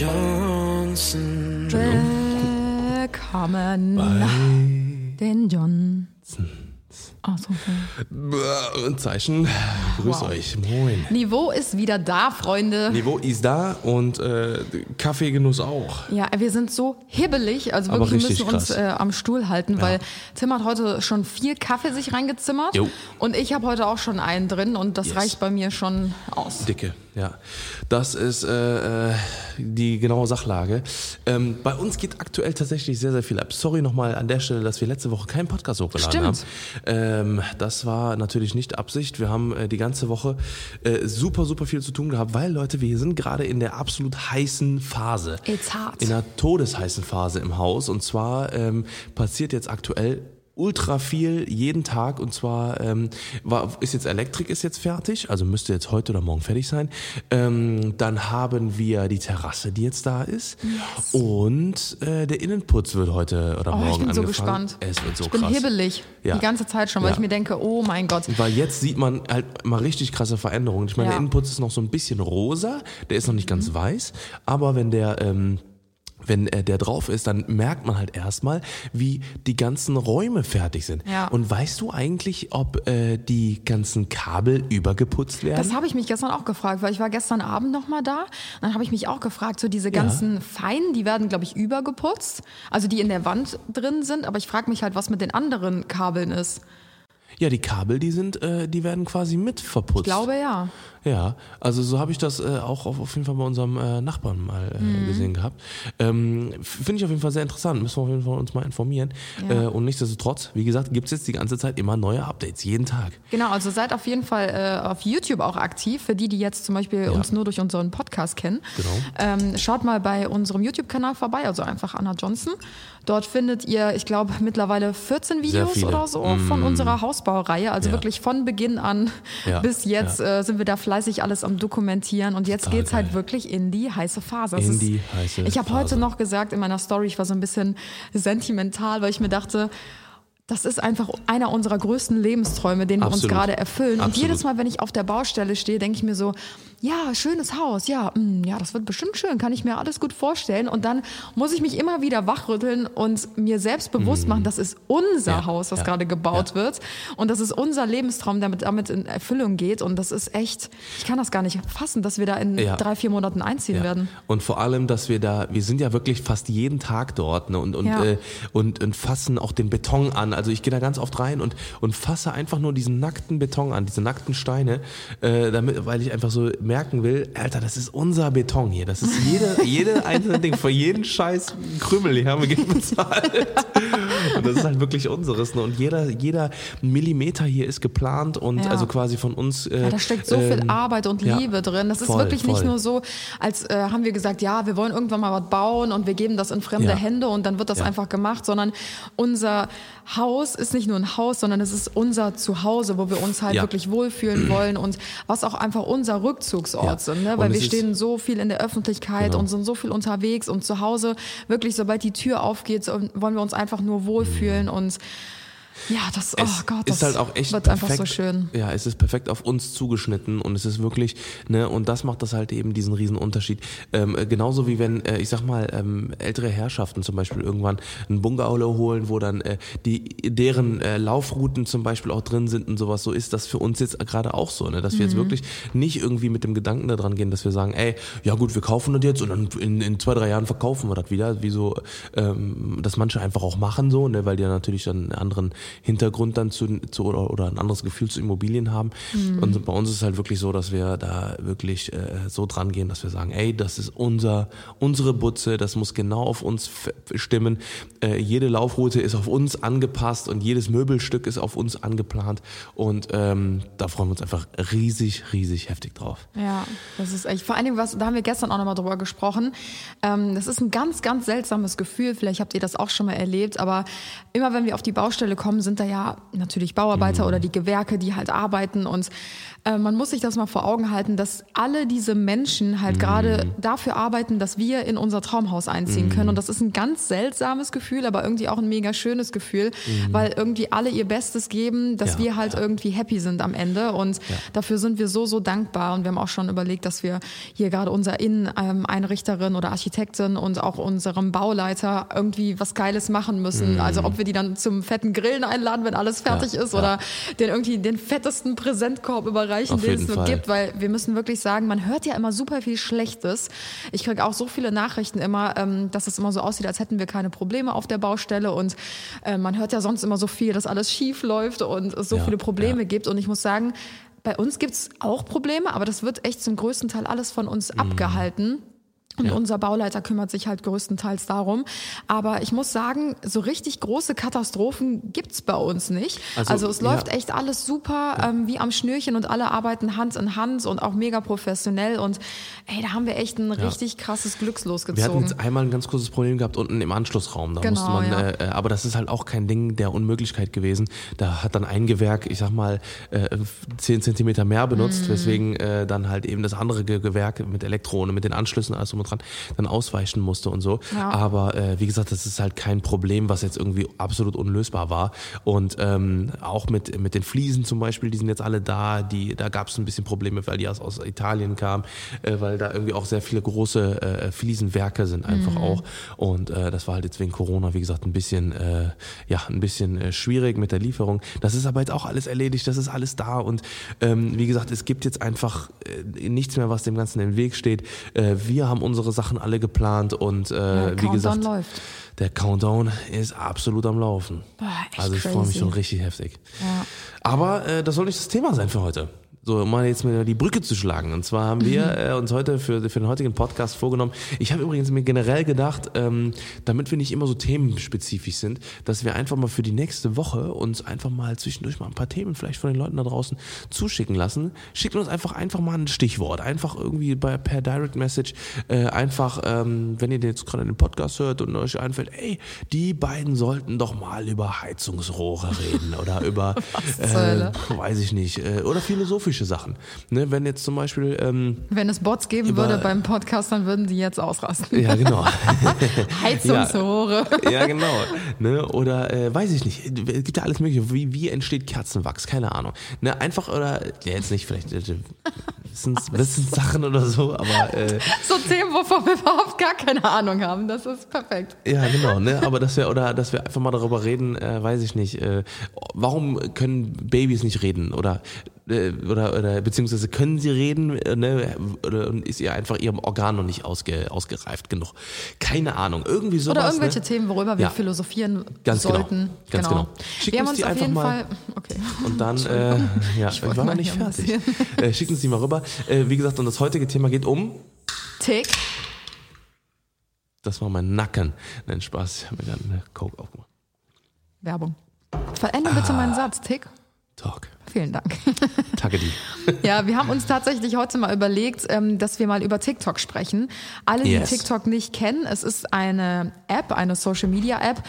bei den Johnsons. Willkommen. Den John. Ach so, okay. Ein Zeichen. Grüß euch. Moin. Niveau ist wieder da, Freunde. Niveau ist da und äh, Kaffeegenuss auch. Ja, wir sind so hibbelig, also wirklich, wir müssen uns krass. äh, am Stuhl halten, weil Tim hat heute schon vier Kaffee sich reingezimmert Jo. und ich habe heute auch schon einen drin und das Yes. reicht bei mir schon aus. Dicke, ja. Das ist äh, äh, die genaue Sachlage. Ähm, bei uns geht aktuell tatsächlich sehr, sehr viel ab. Sorry nochmal an der Stelle, dass wir letzte Woche keinen Podcast hochgeladen Stimmt. haben. Ähm, das war natürlich nicht Absicht. Wir haben äh, die ganze Woche äh, super, super viel zu tun gehabt, weil Leute, wir sind gerade in der absolut heißen Phase. It's hot. In einer todesheißen Phase im Haus. Und zwar ähm, passiert jetzt aktuell ultra viel jeden Tag und zwar ähm, war, ist jetzt Elektrik ist jetzt fertig, also müsste jetzt heute oder morgen fertig sein. Ähm, dann haben wir die Terrasse, die jetzt da ist und äh, der Innenputz wird heute oder Oh, morgen ich bin so angefangen. gespannt. Es wird so ich bin krass. hibbelig Ja. die ganze Zeit schon, weil Ja. ich mir denke, oh mein Gott. Weil jetzt sieht man halt mal richtig krasse Veränderungen. Ich meine, Ja. der Innenputz ist noch so ein bisschen rosa, der ist noch nicht Mhm. ganz weiß, aber wenn der ähm, wenn äh, der drauf ist, dann merkt man halt erstmal, wie die ganzen Räume fertig sind. Ja. Und weißt du eigentlich, ob äh, die ganzen Kabel übergeputzt werden? Das habe ich mich gestern auch gefragt, weil ich war gestern Abend noch mal da. Dann habe ich mich auch gefragt, so diese ganzen Feinen, die werden, glaube ich, übergeputzt, also die in der Wand drin sind. Aber ich frage mich halt, was mit den anderen Kabeln ist. Ja, die Kabel, die sind, äh, die werden quasi mit verputzt. Ich glaube ja. Ja, also so habe ich das äh, auch auf, auf jeden Fall bei unserem äh, Nachbarn mal äh, Mhm. gesehen gehabt. Ähm, Finde ich auf jeden Fall sehr interessant. Müssen wir auf jeden Fall uns mal informieren. Ja. Äh, und nichtsdestotrotz, wie gesagt, gibt es jetzt die ganze Zeit immer neue Updates, jeden Tag. Genau, also seid auf jeden Fall äh, auf YouTube auch aktiv, für die, die jetzt zum Beispiel uns nur durch unseren Podcast kennen. Genau. Ähm, schaut mal bei unserem YouTube-Kanal vorbei, also einfach Anna Johnson. Dort findet ihr, ich glaube, mittlerweile 14 Videos oder so von unserer Hausbaureihe. Also Ja. wirklich von Beginn an Ja, bis jetzt äh, sind wir da fleißig alles am Dokumentieren. Und jetzt Total geht's halt wirklich in die heiße Phase. Es In ist- die heiße Ich habe heute noch gesagt in meiner Story, ich war so ein bisschen sentimental, weil ich mir dachte, das ist einfach einer unserer größten Lebensträume, den wir uns gerade erfüllen. Und Absolut. jedes Mal, wenn ich auf der Baustelle stehe, denke ich mir so, ja, schönes Haus, ja, mm, ja, das wird bestimmt schön, kann ich mir alles gut vorstellen. Und dann muss ich mich immer wieder wachrütteln und mir selbst bewusst machen, das ist unser Mhm. Ja, Haus, was ja, gerade gebaut ja. wird. Und das ist unser Lebenstraum, der mit, damit in Erfüllung geht. Und das ist echt, ich kann das gar nicht fassen, dass wir da in drei, vier Monaten einziehen werden. Und vor allem, dass wir da, wir sind ja wirklich fast jeden Tag dort ne, und, und, äh, und, und fassen auch den Beton an. Also ich gehe da ganz oft rein und, und fasse einfach nur diesen nackten Beton an, diese nackten Steine, äh, damit, weil ich einfach so merken will, Alter, das ist unser Beton hier. Das ist jede, jede einzelne Ding, für jeden scheiß Krümel hier haben wir Geld bezahlt. Und das ist halt wirklich unseres. Ne? Und jeder, jeder Millimeter hier ist geplant und Ja. also quasi von uns. Äh, Ja, da steckt so viel ähm, Arbeit und ja, Liebe drin. Das ist voll, wirklich nicht voll. nur so, als äh, haben wir gesagt, ja, wir wollen irgendwann mal was bauen und wir geben das in fremde Ja. Hände und dann wird das Ja. einfach gemacht, sondern unser Haus ist nicht nur ein Haus, sondern es ist unser Zuhause, wo wir uns halt Ja. wirklich wohlfühlen wollen und was auch einfach unser Rückzugsort Ja. sind, ne? Weil wir stehen so viel in der Öffentlichkeit Genau. und sind so viel unterwegs und zu Hause wirklich, sobald die Tür aufgeht, wollen wir uns einfach nur wohlfühlen und ja, das, oh es Gott, das ist halt auch echt wird perfekt, einfach so schön. Ja, es ist perfekt auf uns zugeschnitten und es ist wirklich, ne, und das macht das halt eben diesen riesen Unterschied. Ähm, äh, genauso wie wenn, äh, ich sag mal, ähm, ältere Herrschaften zum Beispiel irgendwann einen Bungalow holen, wo dann äh, die deren äh, Laufrouten zum Beispiel auch drin sind und sowas, so ist das für uns jetzt gerade auch so, ne, dass wir jetzt Mhm. wirklich nicht irgendwie mit dem Gedanken daran gehen, dass wir sagen, ey, ja gut, wir kaufen das jetzt und dann in, in zwei, drei Jahren verkaufen wir das wieder, wie so, ähm, dass manche einfach auch machen so, ne, weil die ja natürlich dann anderen Hintergrund dann zu, zu oder, oder ein anderes Gefühl zu Immobilien haben. Mhm. Und bei uns ist es halt wirklich so, dass wir da wirklich äh, so dran gehen, dass wir sagen, ey, das ist unser, unsere Butze, das muss genau auf uns stimmen. Äh, jede Laufroute ist auf uns angepasst und jedes Möbelstück ist auf uns angeplant. Und ähm, da freuen wir uns einfach riesig, riesig heftig drauf. Ja, das ist echt. Vor allen Dingen, was, da haben wir gestern auch nochmal drüber gesprochen. Ähm, das ist ein ganz, ganz seltsames Gefühl. Vielleicht habt ihr das auch schon mal erlebt, aber immer wenn wir auf die Baustelle kommen, sind da ja natürlich Bauarbeiter oder die Gewerke, die halt arbeiten und äh, man muss sich das mal vor Augen halten, dass alle diese Menschen halt gerade dafür arbeiten, dass wir in unser Traumhaus einziehen können. Und das ist ein ganz seltsames Gefühl, aber irgendwie auch ein mega schönes Gefühl, weil irgendwie alle ihr Bestes geben, dass Ja, wir halt ja. irgendwie happy sind am Ende. Und dafür sind wir so, so dankbar. Und wir haben auch schon überlegt, dass wir hier gerade unser Inneneinrichterin oder Architektin und auch unserem Bauleiter irgendwie was Geiles machen müssen. Also ob wir die dann zum fetten Grillen einladen, wenn alles fertig Ja, ist ja. oder den irgendwie den fettesten Präsentkorb überreichen, Auf den es nur Fall. gibt, weil wir müssen wirklich sagen, man hört ja immer super viel Schlechtes. Ich kriege auch so viele Nachrichten immer, ähm, dass es immer so aussieht, als hätten wir keine Probleme auf der Baustelle und äh, man hört ja sonst immer so viel, dass alles schief läuft und es so Ja, viele Probleme ja. gibt und ich muss sagen, bei uns gibt's auch Probleme, aber das wird echt zum größten Teil alles von uns abgehalten. Und. Ja. unser Bauleiter kümmert sich halt größtenteils darum. Aber ich muss sagen, so richtig große Katastrophen gibt's bei uns nicht. Also, Also, es ja. läuft echt alles super, ähm, wie am Schnürchen und alle arbeiten Hand in Hand und auch mega professionell. Und ey, da haben wir echt ein richtig krasses Glückslos Wir hatten gezogen. jetzt einmal ein ganz großes Problem gehabt unten im Anschlussraum. Da Genau, musste man, ja. äh, äh, aber das ist halt auch kein Ding der Unmöglichkeit gewesen. Da hat dann ein Gewerk, ich sag mal, äh, 10 Zentimeter mehr benutzt, Mhm. weswegen äh, dann halt eben das andere Ge Gewerk mit Elektrone, mit den Anschlüssen, alles und dran, dann ausweichen musste und so. Ja. Aber äh, wie gesagt, das ist halt kein Problem, was jetzt irgendwie absolut unlösbar war. Und ähm, auch mit, mit den Fliesen zum Beispiel, die sind jetzt alle da. Die, da gab es ein bisschen Probleme, weil die aus, aus Italien kamen, äh, weil da irgendwie auch sehr viele große äh, Fliesenwerke sind einfach auch. Und äh, das war halt jetzt wegen Corona, wie gesagt, ein bisschen, äh, ja, ein bisschen äh, schwierig mit der Lieferung. Das ist aber jetzt auch alles erledigt, das ist alles da. Und ähm, wie gesagt, es gibt jetzt einfach äh, nichts mehr, was dem Ganzen im Weg steht. Äh, wir haben unsere Sachen alle geplant und äh, Ja, wie Countdown gesagt, läuft. der Countdown ist absolut am Laufen. Boah, also ich freue mich schon richtig heftig. Ja. Aber äh, das soll nicht das Thema sein für heute. So, um mal jetzt mal die Brücke zu schlagen. Und zwar haben wir äh, uns heute für, für den heutigen Podcast vorgenommen. Ich habe übrigens mir generell gedacht, ähm, damit wir nicht immer so themenspezifisch sind, dass wir einfach mal für die nächste Woche uns einfach mal zwischendurch mal ein paar Themen vielleicht von den Leuten da draußen zuschicken lassen. Schickt uns einfach einfach mal ein Stichwort. Einfach irgendwie bei, per Direct Message. Äh, einfach, ähm, wenn ihr jetzt gerade den Podcast hört und euch einfällt, ey, die beiden sollten doch mal über Heizungsrohre reden oder über, äh, weiß ich nicht, äh, oder philosophische Sachen. Ne, wenn jetzt zum Beispiel, ähm, Wenn es Bots geben Über- würde beim Podcast, dann würden die jetzt ausrasten. ja genau, Heizungsrohre. ja genau, ne, oder äh, weiß ich nicht, es gibt ja alles mögliche, wie, wie entsteht Kerzenwachs, keine Ahnung. Ne, einfach oder, ja jetzt nicht vielleicht, äh, Wissens, Wissenssachen oder so, aber äh, So Themen, wovon wir überhaupt gar keine Ahnung haben. Das ist perfekt. Ja, genau, ne? Aber dass wir, oder dass wir einfach mal darüber reden, äh, weiß ich nicht, äh, warum können Babys nicht reden? Oder äh, oder, oder beziehungsweise können sie reden, äh, ne? Oder ist ihr einfach ihrem Organ noch nicht ausge, ausgereift genug? Keine Ahnung. Irgendwie sowas. Oder irgendwelche ne? Themen, worüber wir Ja. philosophieren Ganz genau. sollten. Ganz genau. Schickt wir haben uns uns die auf einfach jeden mal- Fall. Okay. Und dann, äh, ja, ich, war noch mal nicht fertig. Äh, schickt uns die mal rüber. Äh, wie gesagt, und das heutige Thema geht um. Tick. Das war mein Nacken. Nein, Spaß. Ich habe mir gerade eine Coke aufgemacht. Werbung. Verändere bitte Ah. meinen Satz. Tick. Talk. Vielen Dank. Tagadi. Ja, wir haben uns tatsächlich heute mal überlegt, ähm, dass wir mal über TikTok sprechen. Alle, die Yes. TikTok nicht kennen, es ist eine App, eine Social Media App.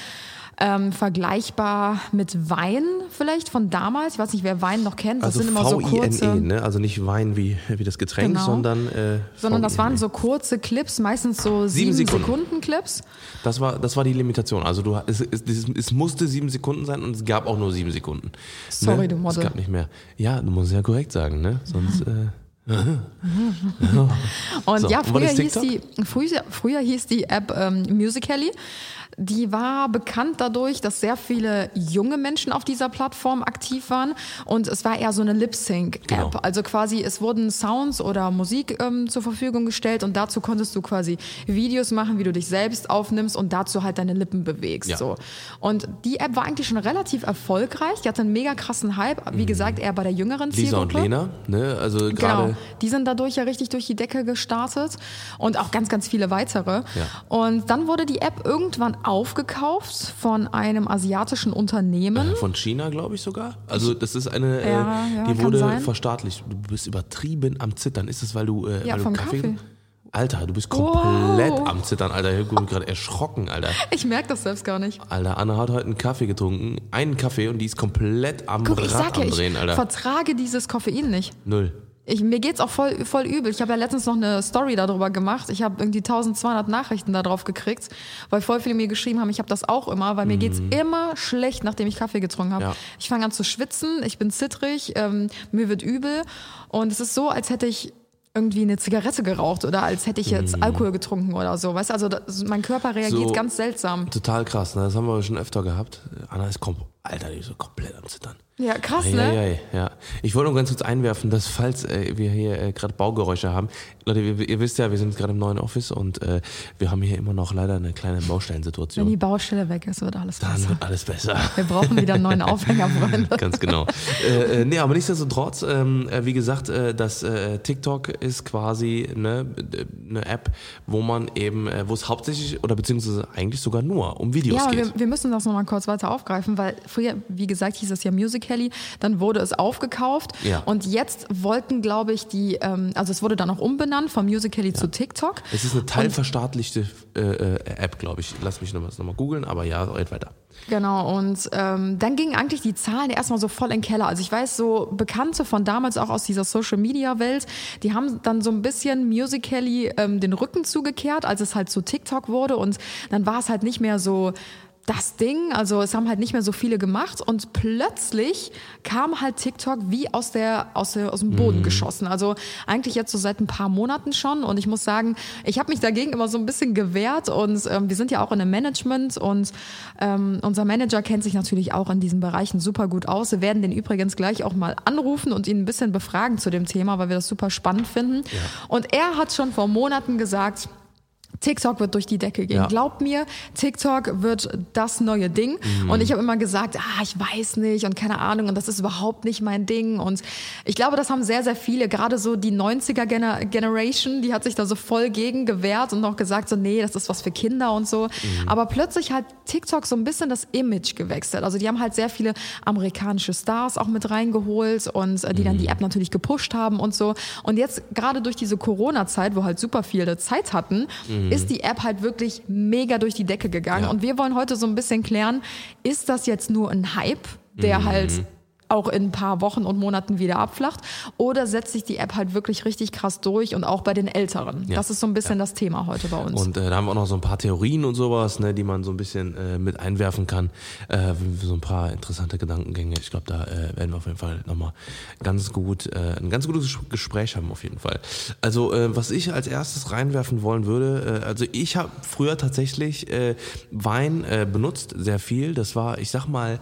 Ähm, vergleichbar mit Wein vielleicht von damals. Ich weiß nicht, wer Wein noch kennt. Das Also sind immer so kurze. V-I-N-E, ne? Also nicht Wein wie, wie das Getränk, Genau. sondern äh, Sondern das waren V-I-N-E. so kurze Clips, meistens so Sieben sieben, Sekunden. Sekunden. Clips. Das war, das war die Limitation. Also du, es, es, es, es musste sieben Sekunden sein und es gab auch nur sieben Sekunden. Sorry, ne? du Model. Es gab nicht mehr. Ja, du musst ja korrekt sagen, ne? Sonst. Äh, Und So, ja, und früher ist hieß, die, früher, früher hieß die App ähm, Musical.ly. Die war bekannt dadurch, dass sehr viele junge Menschen auf dieser Plattform aktiv waren und es war eher so eine Lip-Sync-App. Genau. Also quasi, es wurden Sounds oder Musik ähm, zur Verfügung gestellt und dazu konntest du quasi Videos machen, wie du dich selbst aufnimmst und dazu halt deine Lippen bewegst. Ja. So. Und die App war eigentlich schon relativ erfolgreich. Die hatte einen mega krassen Hype. Wie gesagt, eher bei der jüngeren Mhm. Lisa und Zielgruppe. Lena, ne? Also Genau, gerade. Die sind dadurch ja richtig durch die Decke gestartet und auch ganz, ganz viele weitere. Ja. Und dann wurde die App irgendwann aufgekauft von einem asiatischen Unternehmen. Äh, Von China, glaube ich sogar. Also das ist eine, äh, Ja, ja, die wurde sein. verstaatlicht. Du bist übertrieben am Zittern. Ist es, weil du, äh, Ja, weil du Kaffee? Kaffee. Alter, du bist komplett Wow. am Zittern, Alter. Ich bin gerade erschrocken, Alter. Ich merke das selbst gar nicht. Alter, Anna hat heute einen Kaffee getrunken, einen Kaffee und die ist komplett am Guck, ich Rad ja, am ich Drehen, Alter. vertrage dieses Koffein nicht. Null. Ich, mir geht's auch voll, voll übel. Ich habe ja letztens noch eine Story darüber gemacht. Ich habe irgendwie 1200 Nachrichten darauf gekriegt, weil voll viele mir geschrieben haben, ich habe das auch immer, weil mir geht's immer schlecht, nachdem ich Kaffee getrunken habe. Ja. Ich fange an zu schwitzen, ich bin zittrig, ähm, mir wird übel und es ist so, als hätte ich irgendwie eine Zigarette geraucht oder als hätte ich jetzt Alkohol getrunken oder so. Weißt also das, mein Körper reagiert So- ganz seltsam. Total krass, ne? Das haben wir schon öfter gehabt. Anna ist kom Alter, die ist so komplett am Zittern. Ja, krass, ne? ei, ei, ja. Ich wollte nur ganz kurz einwerfen, dass falls äh, wir hier äh, gerade Baugeräusche haben, Leute, ihr, ihr wisst ja, wir sind gerade im neuen Office und äh, wir haben hier immer noch leider eine kleine Wenn Baustellensituation. die Baustelle weg ist, wird alles Dann besser. wird alles besser. Wir brauchen wieder einen neuen Aufhänger, Freunde. Ganz genau. äh, äh, nee, aber nichtsdestotrotz, ähm, äh, wie gesagt, äh, das äh, TikTok ist quasi ne, äh, eine App, wo man eben, äh, wo es hauptsächlich oder beziehungsweise eigentlich sogar nur um Videos Ja, geht. wir, wir müssen das nochmal kurz weiter aufgreifen, weil früher, wie gesagt, hieß es ja Musical.ly, dann wurde es aufgekauft Ja. und jetzt wollten, glaube ich, die, ähm, also es wurde dann auch umbenannt von Musical.ly zu TikTok. es ist eine teilverstaatlichte äh, äh, App, glaube ich. Lass mich nochmal noch googeln, aber ja, red weiter. Genau, und ähm, dann gingen eigentlich die Zahlen erstmal so voll in den Keller. Also ich weiß, so Bekannte von damals auch aus dieser Social-Media-Welt, die haben dann so ein bisschen Musical.ly ähm, den Rücken zugekehrt, als es halt zu TikTok wurde und dann war es halt nicht mehr so das Ding, also es haben halt nicht mehr so viele gemacht und plötzlich kam halt TikTok wie aus der aus der aus dem Boden geschossen. Also eigentlich jetzt so seit ein paar Monaten schon und ich muss sagen, ich habe mich dagegen immer so ein bisschen gewehrt und ähm, wir sind ja auch in einem Management und ähm, unser Manager kennt sich natürlich auch in diesen Bereichen super gut aus. Wir werden den übrigens gleich auch mal anrufen und ihn ein bisschen befragen zu dem Thema, weil wir das super spannend finden. Und er hat schon vor Monaten gesagt, TikTok wird durch die Decke gehen. Ja. Glaubt mir, TikTok wird das neue Ding. Und ich habe immer gesagt, ah, ich weiß nicht und keine Ahnung und das ist überhaupt nicht mein Ding. Und ich glaube, das haben sehr, sehr viele, gerade so die 90er Gener Generation, die hat sich da so voll gegen gewehrt und noch gesagt, so, nee, das ist was für Kinder und so. Aber plötzlich hat TikTok so ein bisschen das Image gewechselt. Also die haben halt sehr viele amerikanische Stars auch mit reingeholt und äh, die dann die App natürlich gepusht haben und so. Und jetzt gerade durch diese Corona-Zeit, wo halt super viele Zeit hatten, ist die App halt wirklich mega durch die Decke gegangen. Ja. Und wir wollen heute so ein bisschen klären, ist das jetzt nur ein Hype, der halt auch in ein paar Wochen und Monaten wieder abflacht? Oder setzt sich die App halt wirklich richtig krass durch und auch bei den Älteren? Ja. Das ist so ein bisschen das Thema heute bei uns. Und äh, da haben wir auch noch so ein paar Theorien und sowas, ne, die man so ein bisschen äh, mit einwerfen kann. Äh, so ein paar interessante Gedankengänge. Ich glaube, da äh, werden wir auf jeden Fall nochmal ganz gut, äh, ein ganz gutes Gespräch haben auf jeden Fall. Also äh, was ich als erstes reinwerfen wollen würde, also ich habe früher tatsächlich Wein benutzt, sehr viel. Das war, ich sag mal,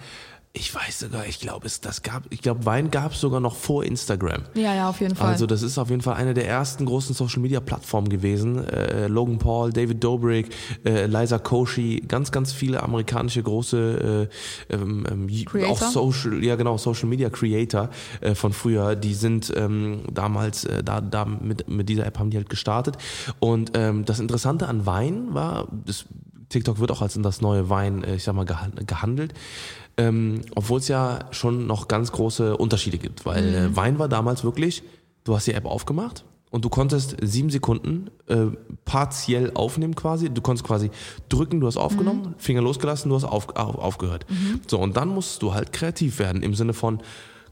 ich weiß sogar, ich glaube, es das gab, ich glaube, Wein gab es sogar noch vor Instagram. ja, ja, auf jeden Fall. Also das ist auf jeden Fall eine der ersten großen Social Media Plattformen gewesen. Äh, Logan Paul, David Dobrik, äh, Liza Koshy, ganz ganz viele amerikanische große äh, ähm, ähm, Creator? auch Social, ja genau Social Media Creator äh, von früher. Die sind ähm, damals äh, da da mit mit dieser App haben die halt gestartet. Und ähm, das Interessante an Wein war, das TikTok wird auch als das neue Wein, äh, ich sag mal, geha- gehandelt. Ähm, Obwohl es ja schon noch ganz große Unterschiede gibt, weil äh, Wein war damals wirklich, du hast die App aufgemacht und du konntest sieben Sekunden äh, partiell aufnehmen quasi. Du konntest quasi drücken, du hast aufgenommen, Finger losgelassen, du hast auf, auf, aufgehört. So, und dann musst du halt kreativ werden im Sinne von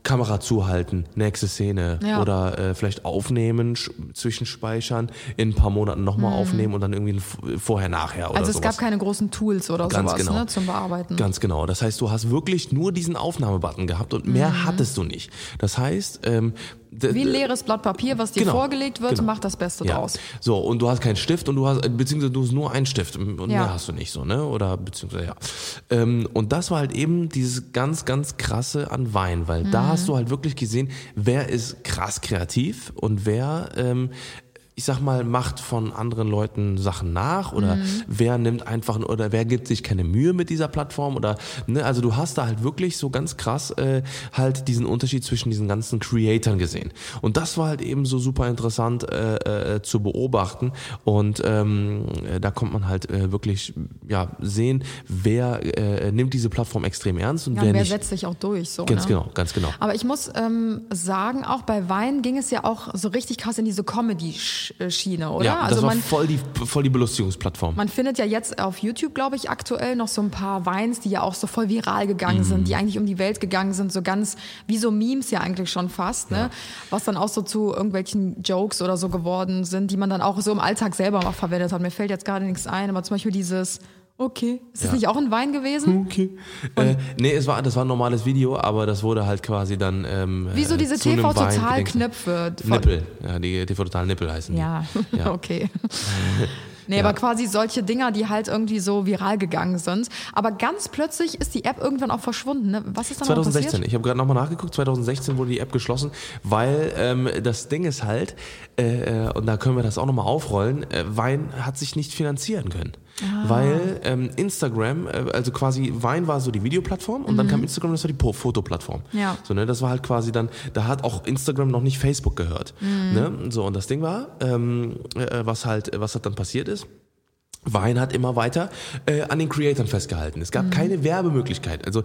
Kamera zuhalten, nächste Szene Ja. oder äh, vielleicht aufnehmen, sch- zwischenspeichern, in ein paar Monaten nochmal aufnehmen und dann irgendwie vorher, nachher oder also es sowas. gab keine großen Tools oder Ganz sowas genau. ne, zum Bearbeiten. Ganz genau. Das heißt, du hast wirklich nur diesen Aufnahmebutton gehabt und mehr Mhm. hattest du nicht. Das heißt, ähm, Wie ein leeres Blatt Papier, was dir Genau, vorgelegt wird, genau. macht das Beste ja. draus. So, und du hast keinen Stift und du hast, beziehungsweise du hast nur einen Stift und Ja. mehr hast du nicht so, ne? Oder beziehungsweise ja. Ähm, und das war halt eben dieses ganz, ganz krasse an Wein, weil Mhm. da hast du halt wirklich gesehen, wer ist krass kreativ und wer ähm, ich sag mal, macht von anderen Leuten Sachen nach oder Mhm. wer nimmt einfach oder wer gibt sich keine Mühe mit dieser Plattform oder ne, also du hast da halt wirklich so ganz krass äh, halt diesen Unterschied zwischen diesen ganzen Creatoren gesehen und das war halt eben so super interessant äh, äh, zu beobachten und ähm, äh, da kommt man halt äh, wirklich ja sehen, wer äh, nimmt diese Plattform extrem ernst und Ja, wer wer nicht. setzt sich auch durch? So, Ganz ne? genau, ganz genau. Aber ich muss ähm, sagen, auch bei Wein ging es ja auch so richtig krass in diese Comedy-Schiene. Schiene, oder? Ja, das also war man, voll die, voll die Belustigungsplattform. man findet ja jetzt auf YouTube, glaube ich, aktuell noch so ein paar Weins, die ja auch so voll viral gegangen sind, Mhm. die eigentlich um die Welt gegangen sind, so ganz wie so Memes ja eigentlich schon fast, ne? Was dann auch so zu irgendwelchen Jokes oder so geworden sind, die man dann auch so im Alltag selber mal verwendet hat. Mir fällt jetzt gerade nichts ein, aber zum Beispiel dieses Okay. Ist das Ja. nicht auch ein Wein gewesen? Okay. Äh, nee, es war, das war ein normales Video, aber das wurde halt quasi dann. Ähm, Wie so äh, diese. TV-Total-Knöpfe. Nippel. Ja, die TV Total Nippel heißen die. Ja, Ja. okay. Nee, aber quasi solche Dinger, die halt irgendwie so viral gegangen sind. Aber ganz plötzlich ist die App irgendwann auch verschwunden. Ne? Was ist da noch 2016. passiert? Ich habe gerade nochmal nachgeguckt. 2016 wurde die App geschlossen, weil ähm, das Ding ist halt, äh, und da können wir das auch nochmal aufrollen, äh, Wein hat sich nicht finanzieren können. Ah. Weil ähm, Instagram, äh, also quasi Wein war so die Videoplattform und dann kam Instagram, das war die Fotoplattform. Mhm. Ja. So, ne, das war halt quasi dann, da hat auch Instagram noch nicht Facebook gehört. Mhm. Ne? So, und das Ding war, ähm, äh, was halt, was halt dann passiert ist, Wein hat immer weiter äh, an den Creatoren festgehalten. Es Mhm. gab keine Werbemöglichkeit. Also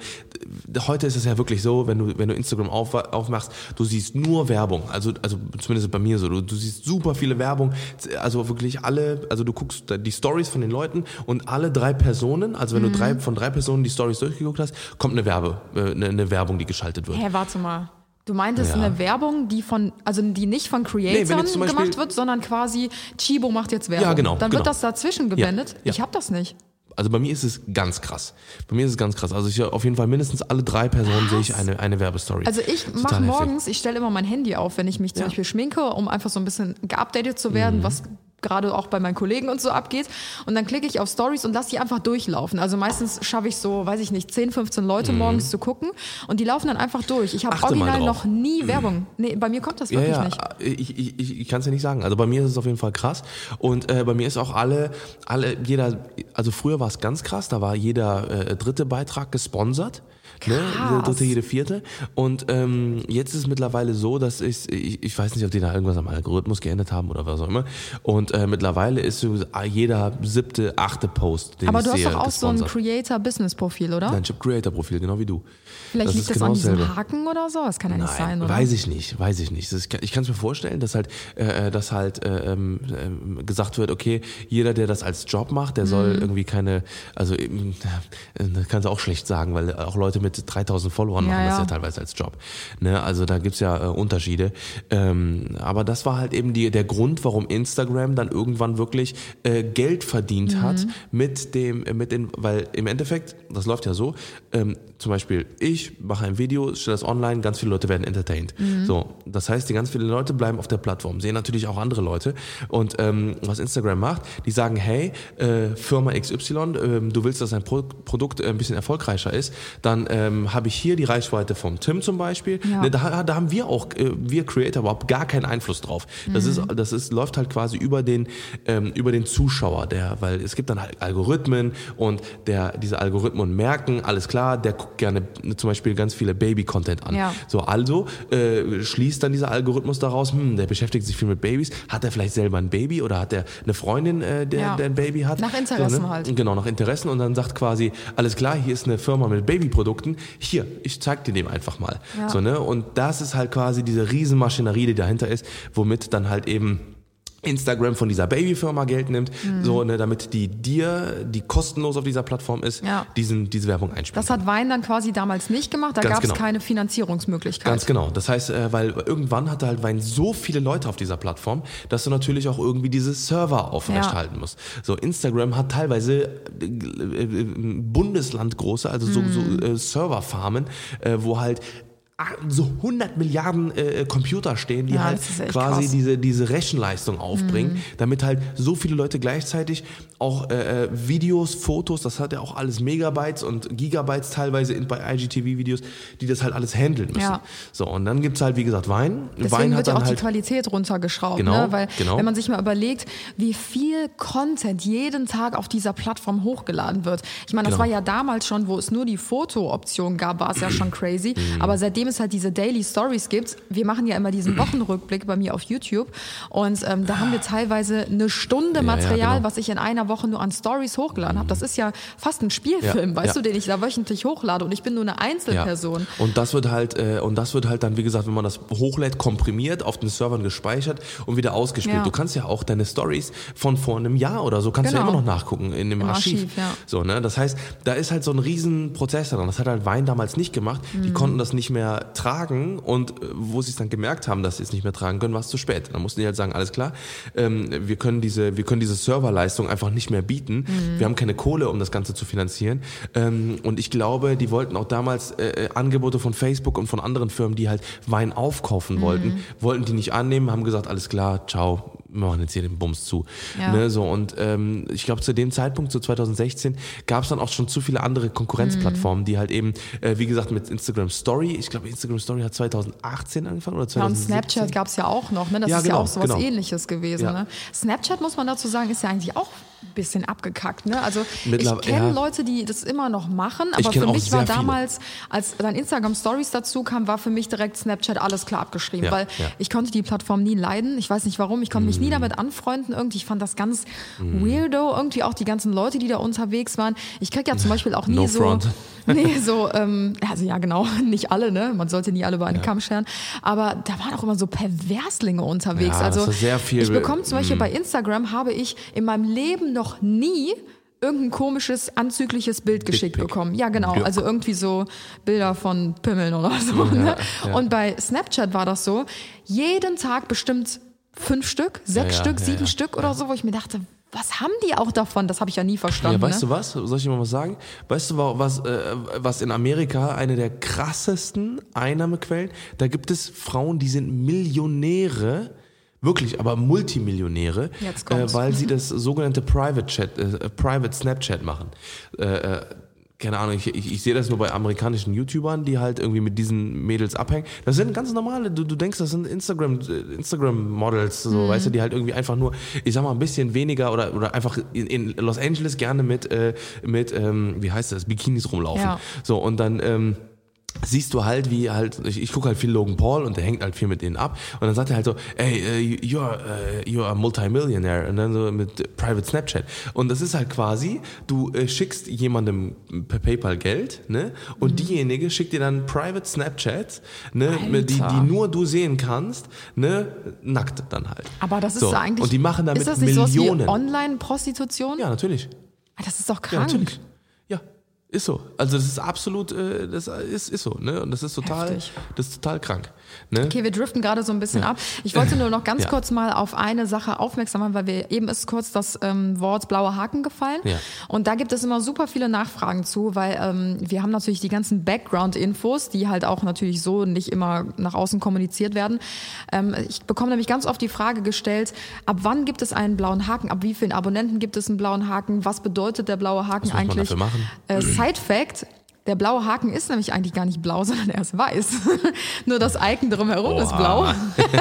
heute ist es ja wirklich so, wenn du wenn du Instagram auf, aufmachst, du siehst nur Werbung. Also also zumindest bei mir so. Du, du siehst super viele Werbung. Also wirklich alle. Also du guckst die Stories von den Leuten und alle drei Personen. Also wenn du drei Mhm. von drei Personen die Stories durchgeguckt hast, kommt eine Werbe, äh, eine, eine Werbung, die geschaltet wird. Hä, warte mal. Du meintest Ja. eine Werbung, die von, also die nicht von Creatoren Beispiel- gemacht wird, sondern quasi Chibo macht jetzt Werbung. Ja, genau, Dann genau. wird das dazwischen geblendet. ja. Ich hab das nicht. Also bei mir ist es ganz krass. Bei mir ist es ganz krass. Also ich auf jeden Fall mindestens alle drei Personen sehe ich eine, eine Werbestory. Also ich mache morgens, ich stelle immer mein Handy auf, wenn ich mich zum Ja. Beispiel schminke, um einfach so ein bisschen geupdatet zu werden, Mhm. was gerade auch bei meinen Kollegen und so abgeht. Und dann klicke ich auf Stories und lasse die einfach durchlaufen. Also meistens schaffe ich so, weiß ich nicht, 10, 15 Leute morgens zu gucken und die laufen dann einfach durch. Ich habe Mhm. Original noch nie Werbung. Nee, bei mir kommt das Ja, wirklich ja, nicht. ich, ich, ich, ich kann es ja nicht sagen. Also bei mir ist es auf jeden Fall krass. Und äh, bei mir ist auch alle, alle, jeder, also früher war es ganz krass, da war jeder äh, dritte Beitrag gesponsert. Ne? Dritte, jede vierte. Und ähm, jetzt ist es mittlerweile so, dass ich, ich, ich weiß nicht, ob die da irgendwas am Algorithmus geändert haben oder was auch immer. Und äh, mittlerweile ist so jeder siebte, achte Post, den Aber ich du hast sehe, doch auch so ein gesponsert. Creator-Business-Profil, oder? Nein, ich habe Creator-Profil, genau wie du. Vielleicht das liegt das genau an diesem dasselbe. Haken oder so? Das kann ja nicht sein, Nein, oder? weiß ich nicht, weiß ich nicht. Ist, ich kann es mir vorstellen, dass halt, äh, äh, dass halt äh, ähm, ähm, gesagt wird, okay, jeder, der das als Job macht, der soll Mhm. irgendwie keine, also äh, das kannst du auch schlecht sagen, weil auch Leute mit 3000 Followern Ja, machen das ja. ja teilweise als Job. Ne? Also da gibt's ja äh, Unterschiede. Ähm, aber das war halt eben die, der Grund, warum Instagram dann irgendwann wirklich äh, Geld verdient Mhm. hat mit dem, äh, mit den, weil im Endeffekt, das läuft ja so, ähm, zum Beispiel ich mache ein Video, stelle das online, ganz viele Leute werden entertained. Mhm. So, das heißt, die ganz viele Leute bleiben auf der Plattform, sehen natürlich auch andere Leute und ähm, was Instagram macht, die sagen, hey, äh, Firma XY, ähm, du willst, dass dein Pro Produkt äh, ein bisschen erfolgreicher ist, dann ähm, habe ich hier die Reichweite vom Tim zum Beispiel. Ja. Ne, da, da haben wir auch, äh, wir Creator überhaupt gar keinen Einfluss drauf. Das ist, das ist, läuft halt quasi über den, ähm, über den Zuschauer, der, weil es gibt dann halt Algorithmen und der, diese Algorithmen merken, alles klar, der guckt gerne zum Beispiel ganz viele Baby-Content an. Ja. So, also äh, schließt dann dieser Algorithmus daraus, hm, der beschäftigt sich viel mit Babys. Hat er vielleicht selber ein Baby oder hat er eine Freundin, äh, der, Ja. der ein Baby hat? Nach Interessen so, halt. Genau, nach Interessen und dann sagt quasi, alles klar, hier ist eine Firma mit Babyprodukten, hier, ich zeig dir dem einfach mal. Ja. So, ne? Und das ist halt quasi diese Riesenmaschinerie, die dahinter ist, womit dann halt eben Instagram von dieser Babyfirma Geld nimmt, Mhm. so, ne, damit die dir, die kostenlos auf dieser Plattform ist, Ja. diesen, diese Werbung einspielt. Das hat Wein dann quasi damals nicht gemacht. Da gab es genau. keine Finanzierungsmöglichkeit. Ganz genau. Das heißt, äh, weil irgendwann hatte halt Wein so viele Leute auf dieser Plattform, dass du natürlich auch irgendwie diese Server aufrechterhalten musst. So, Instagram hat teilweise äh, äh, Bundesland große, also so, so Mhm. äh, Serverfarmen, äh, wo halt so 100 Milliarden äh, Computer stehen, die Ja, halt quasi krass. diese, diese Rechenleistung aufbringen, Mhm. damit halt so viele Leute gleichzeitig auch äh, äh, Videos, Fotos, das hat ja auch alles Megabytes und Gigabytes teilweise in, bei IGTV-Videos, die das halt alles handeln müssen. Ja. So, und dann gibt's halt, wie gesagt, Wein. Deswegen Wein wird ja auch halt. die Qualität runtergeschraubt, Genau, ne? weil genau. wenn man sich mal überlegt, wie viel Content jeden Tag auf dieser Plattform hochgeladen wird. Ich meine, das Genau. war ja damals schon, wo es nur die Foto-Option gab, war es ja schon crazy. Mhm. Aber seitdem es halt diese Daily Stories gibt. Wir machen ja immer diesen Wochenrückblick bei mir auf YouTube und ähm, da haben wir teilweise eine Stunde ja, Material, genau. was ich in einer Woche nur an Stories hochgeladen habe. Das ist ja fast ein Spielfilm, Ja, weißt ja. du, den ich da wöchentlich hochlade und ich bin nur eine Einzelperson. Und das wird halt, äh, und das wird halt dann, wie gesagt, wenn man das hochlädt, komprimiert, auf den Servern gespeichert und wieder ausgespielt. Ja. Du kannst ja auch deine Stories von vor einem Jahr oder so, kannst du ja Genau. immer noch nachgucken in dem Im Archiv. Archiv, ja. So, ne? Das heißt, da ist halt so ein riesen Prozess daran. Das hat halt Wein damals nicht gemacht. Mhm. Die konnten das nicht mehr tragen und äh, wo sie es dann gemerkt haben, dass sie es nicht mehr tragen können, war es zu spät. Dann mussten die halt sagen, alles klar, ähm, wir können diese, wir können diese Serverleistung einfach nicht mehr bieten. Mhm. Wir haben keine Kohle, um das Ganze zu finanzieren. Ähm, und ich glaube, die wollten auch damals äh, äh, Angebote von Facebook und von anderen Firmen, die halt Wein aufkaufen Mhm. wollten, wollten die nicht annehmen, haben gesagt, alles klar, ciao, wir machen jetzt hier den Bums zu. Ja. Ne, so und ähm, ich glaube zu dem Zeitpunkt, zu 2016, gab es dann auch schon zu viele andere Konkurrenzplattformen, die halt eben, äh, wie gesagt, mit Instagram Story, ich glaube Instagram Story hat 2018 angefangen oder Ja, und 2017. Snapchat gab es ja auch noch, ne? Das Ja, ist genau, ja auch sowas genau. ähnliches gewesen. Ja. Ne? Snapchat, muss man dazu sagen, ist ja eigentlich auch bisschen abgekackt. Ne? Also ich Mittlerweile- kenne ja. Leute, die das immer noch machen, Ich aber für mich war sehr viele. damals, als dann Instagram Stories dazu kam, war für mich direkt Snapchat alles klar abgeschrieben, Ja, weil ja. ich konnte die Plattform nie leiden. Ich weiß nicht warum, ich konnte mich nie damit anfreunden irgendwie. Ich fand das ganz weirdo, irgendwie auch die ganzen Leute, die da unterwegs waren. Ich krieg ja zum Beispiel auch nie No so... front. Nee, so, ähm, also ja genau, nicht alle, ne? Man sollte nie alle über einen Kamm scheren. Aber da waren auch immer so Perverslinge unterwegs. Also sehr viel- ich bekomme zum. Beispiel bei Instagram habe ich in meinem Leben noch nie irgendein komisches, anzügliches Bild geschickt bekommen. Ja, genau. Ja. Also irgendwie so Bilder von Pimmeln oder so. ne? ja. Und bei Snapchat war das so, jeden Tag bestimmt fünf Stück, sechs ja, Stück, ja, sieben ja. Stück oder so, wo ich mir dachte, was haben die auch davon? Das habe ich ja nie verstanden. Ja, weißt ne? du was? Soll ich dir mal was sagen? Weißt du, wa- was, äh, was in Amerika eine der krassesten Einnahmequellen? Da gibt es Frauen, die sind Millionäre, wirklich, aber Multimillionäre, äh, weil sie das sogenannte Private Chat, äh, Private Snapchat machen. Äh, äh, keine Ahnung, ich, ich, ich sehe das nur bei amerikanischen YouTubern, die halt irgendwie mit diesen Mädels abhängen. Das sind ganz normale, du, du denkst, das sind Instagram, äh, Instagram-Models, so, weißt du, die halt irgendwie einfach nur, ich sag mal, ein bisschen weniger oder, oder einfach in, in Los Angeles gerne mit, äh, mit ähm, wie heißt das, Bikinis rumlaufen. Ja. So, und dann, ähm, siehst du halt, wie halt, ich, ich gucke halt viel Logan Paul und der hängt halt viel mit denen ab und dann sagt er halt so, ey, uh, you're, uh, you're a multimillionaire und dann so mit Private Snapchat und das ist halt quasi, du äh, schickst jemandem per PayPal Geld, ne, und diejenige schickt dir dann Private Snapchat, ne, die, die nur du sehen kannst, ne, nackt dann halt. Aber das ist so. eigentlich. Und die machen damit ist das nicht Millionen. Online-Prostitution? ja, natürlich. Ah, Das ist doch Ja, krank. natürlich. Ja, ist so. Also das ist absolut, äh, das ist, ist so, ne? Und das ist total, Heftig. das ist total krank. Ne? Okay, wir driften gerade so ein bisschen ab. Ich wollte nur noch ganz Ja. kurz mal auf eine Sache aufmerksam machen, weil wir eben ist kurz das ähm, Wort blauer Haken gefallen. Ja. Und da gibt es immer super viele Nachfragen zu, weil ähm, wir haben natürlich die ganzen Background-Infos, die halt auch natürlich so nicht immer nach außen kommuniziert werden. Ähm, ich bekomme nämlich ganz oft die Frage gestellt, ab wann gibt es einen blauen Haken? Ab wie vielen Abonnenten gibt es einen blauen Haken? Was bedeutet der blaue Haken muss man eigentlich? dafür machen? Äh, Side Fact, der blaue Haken ist nämlich eigentlich gar nicht blau, sondern er ist weiß. Nur das Icon drumherum ist blau.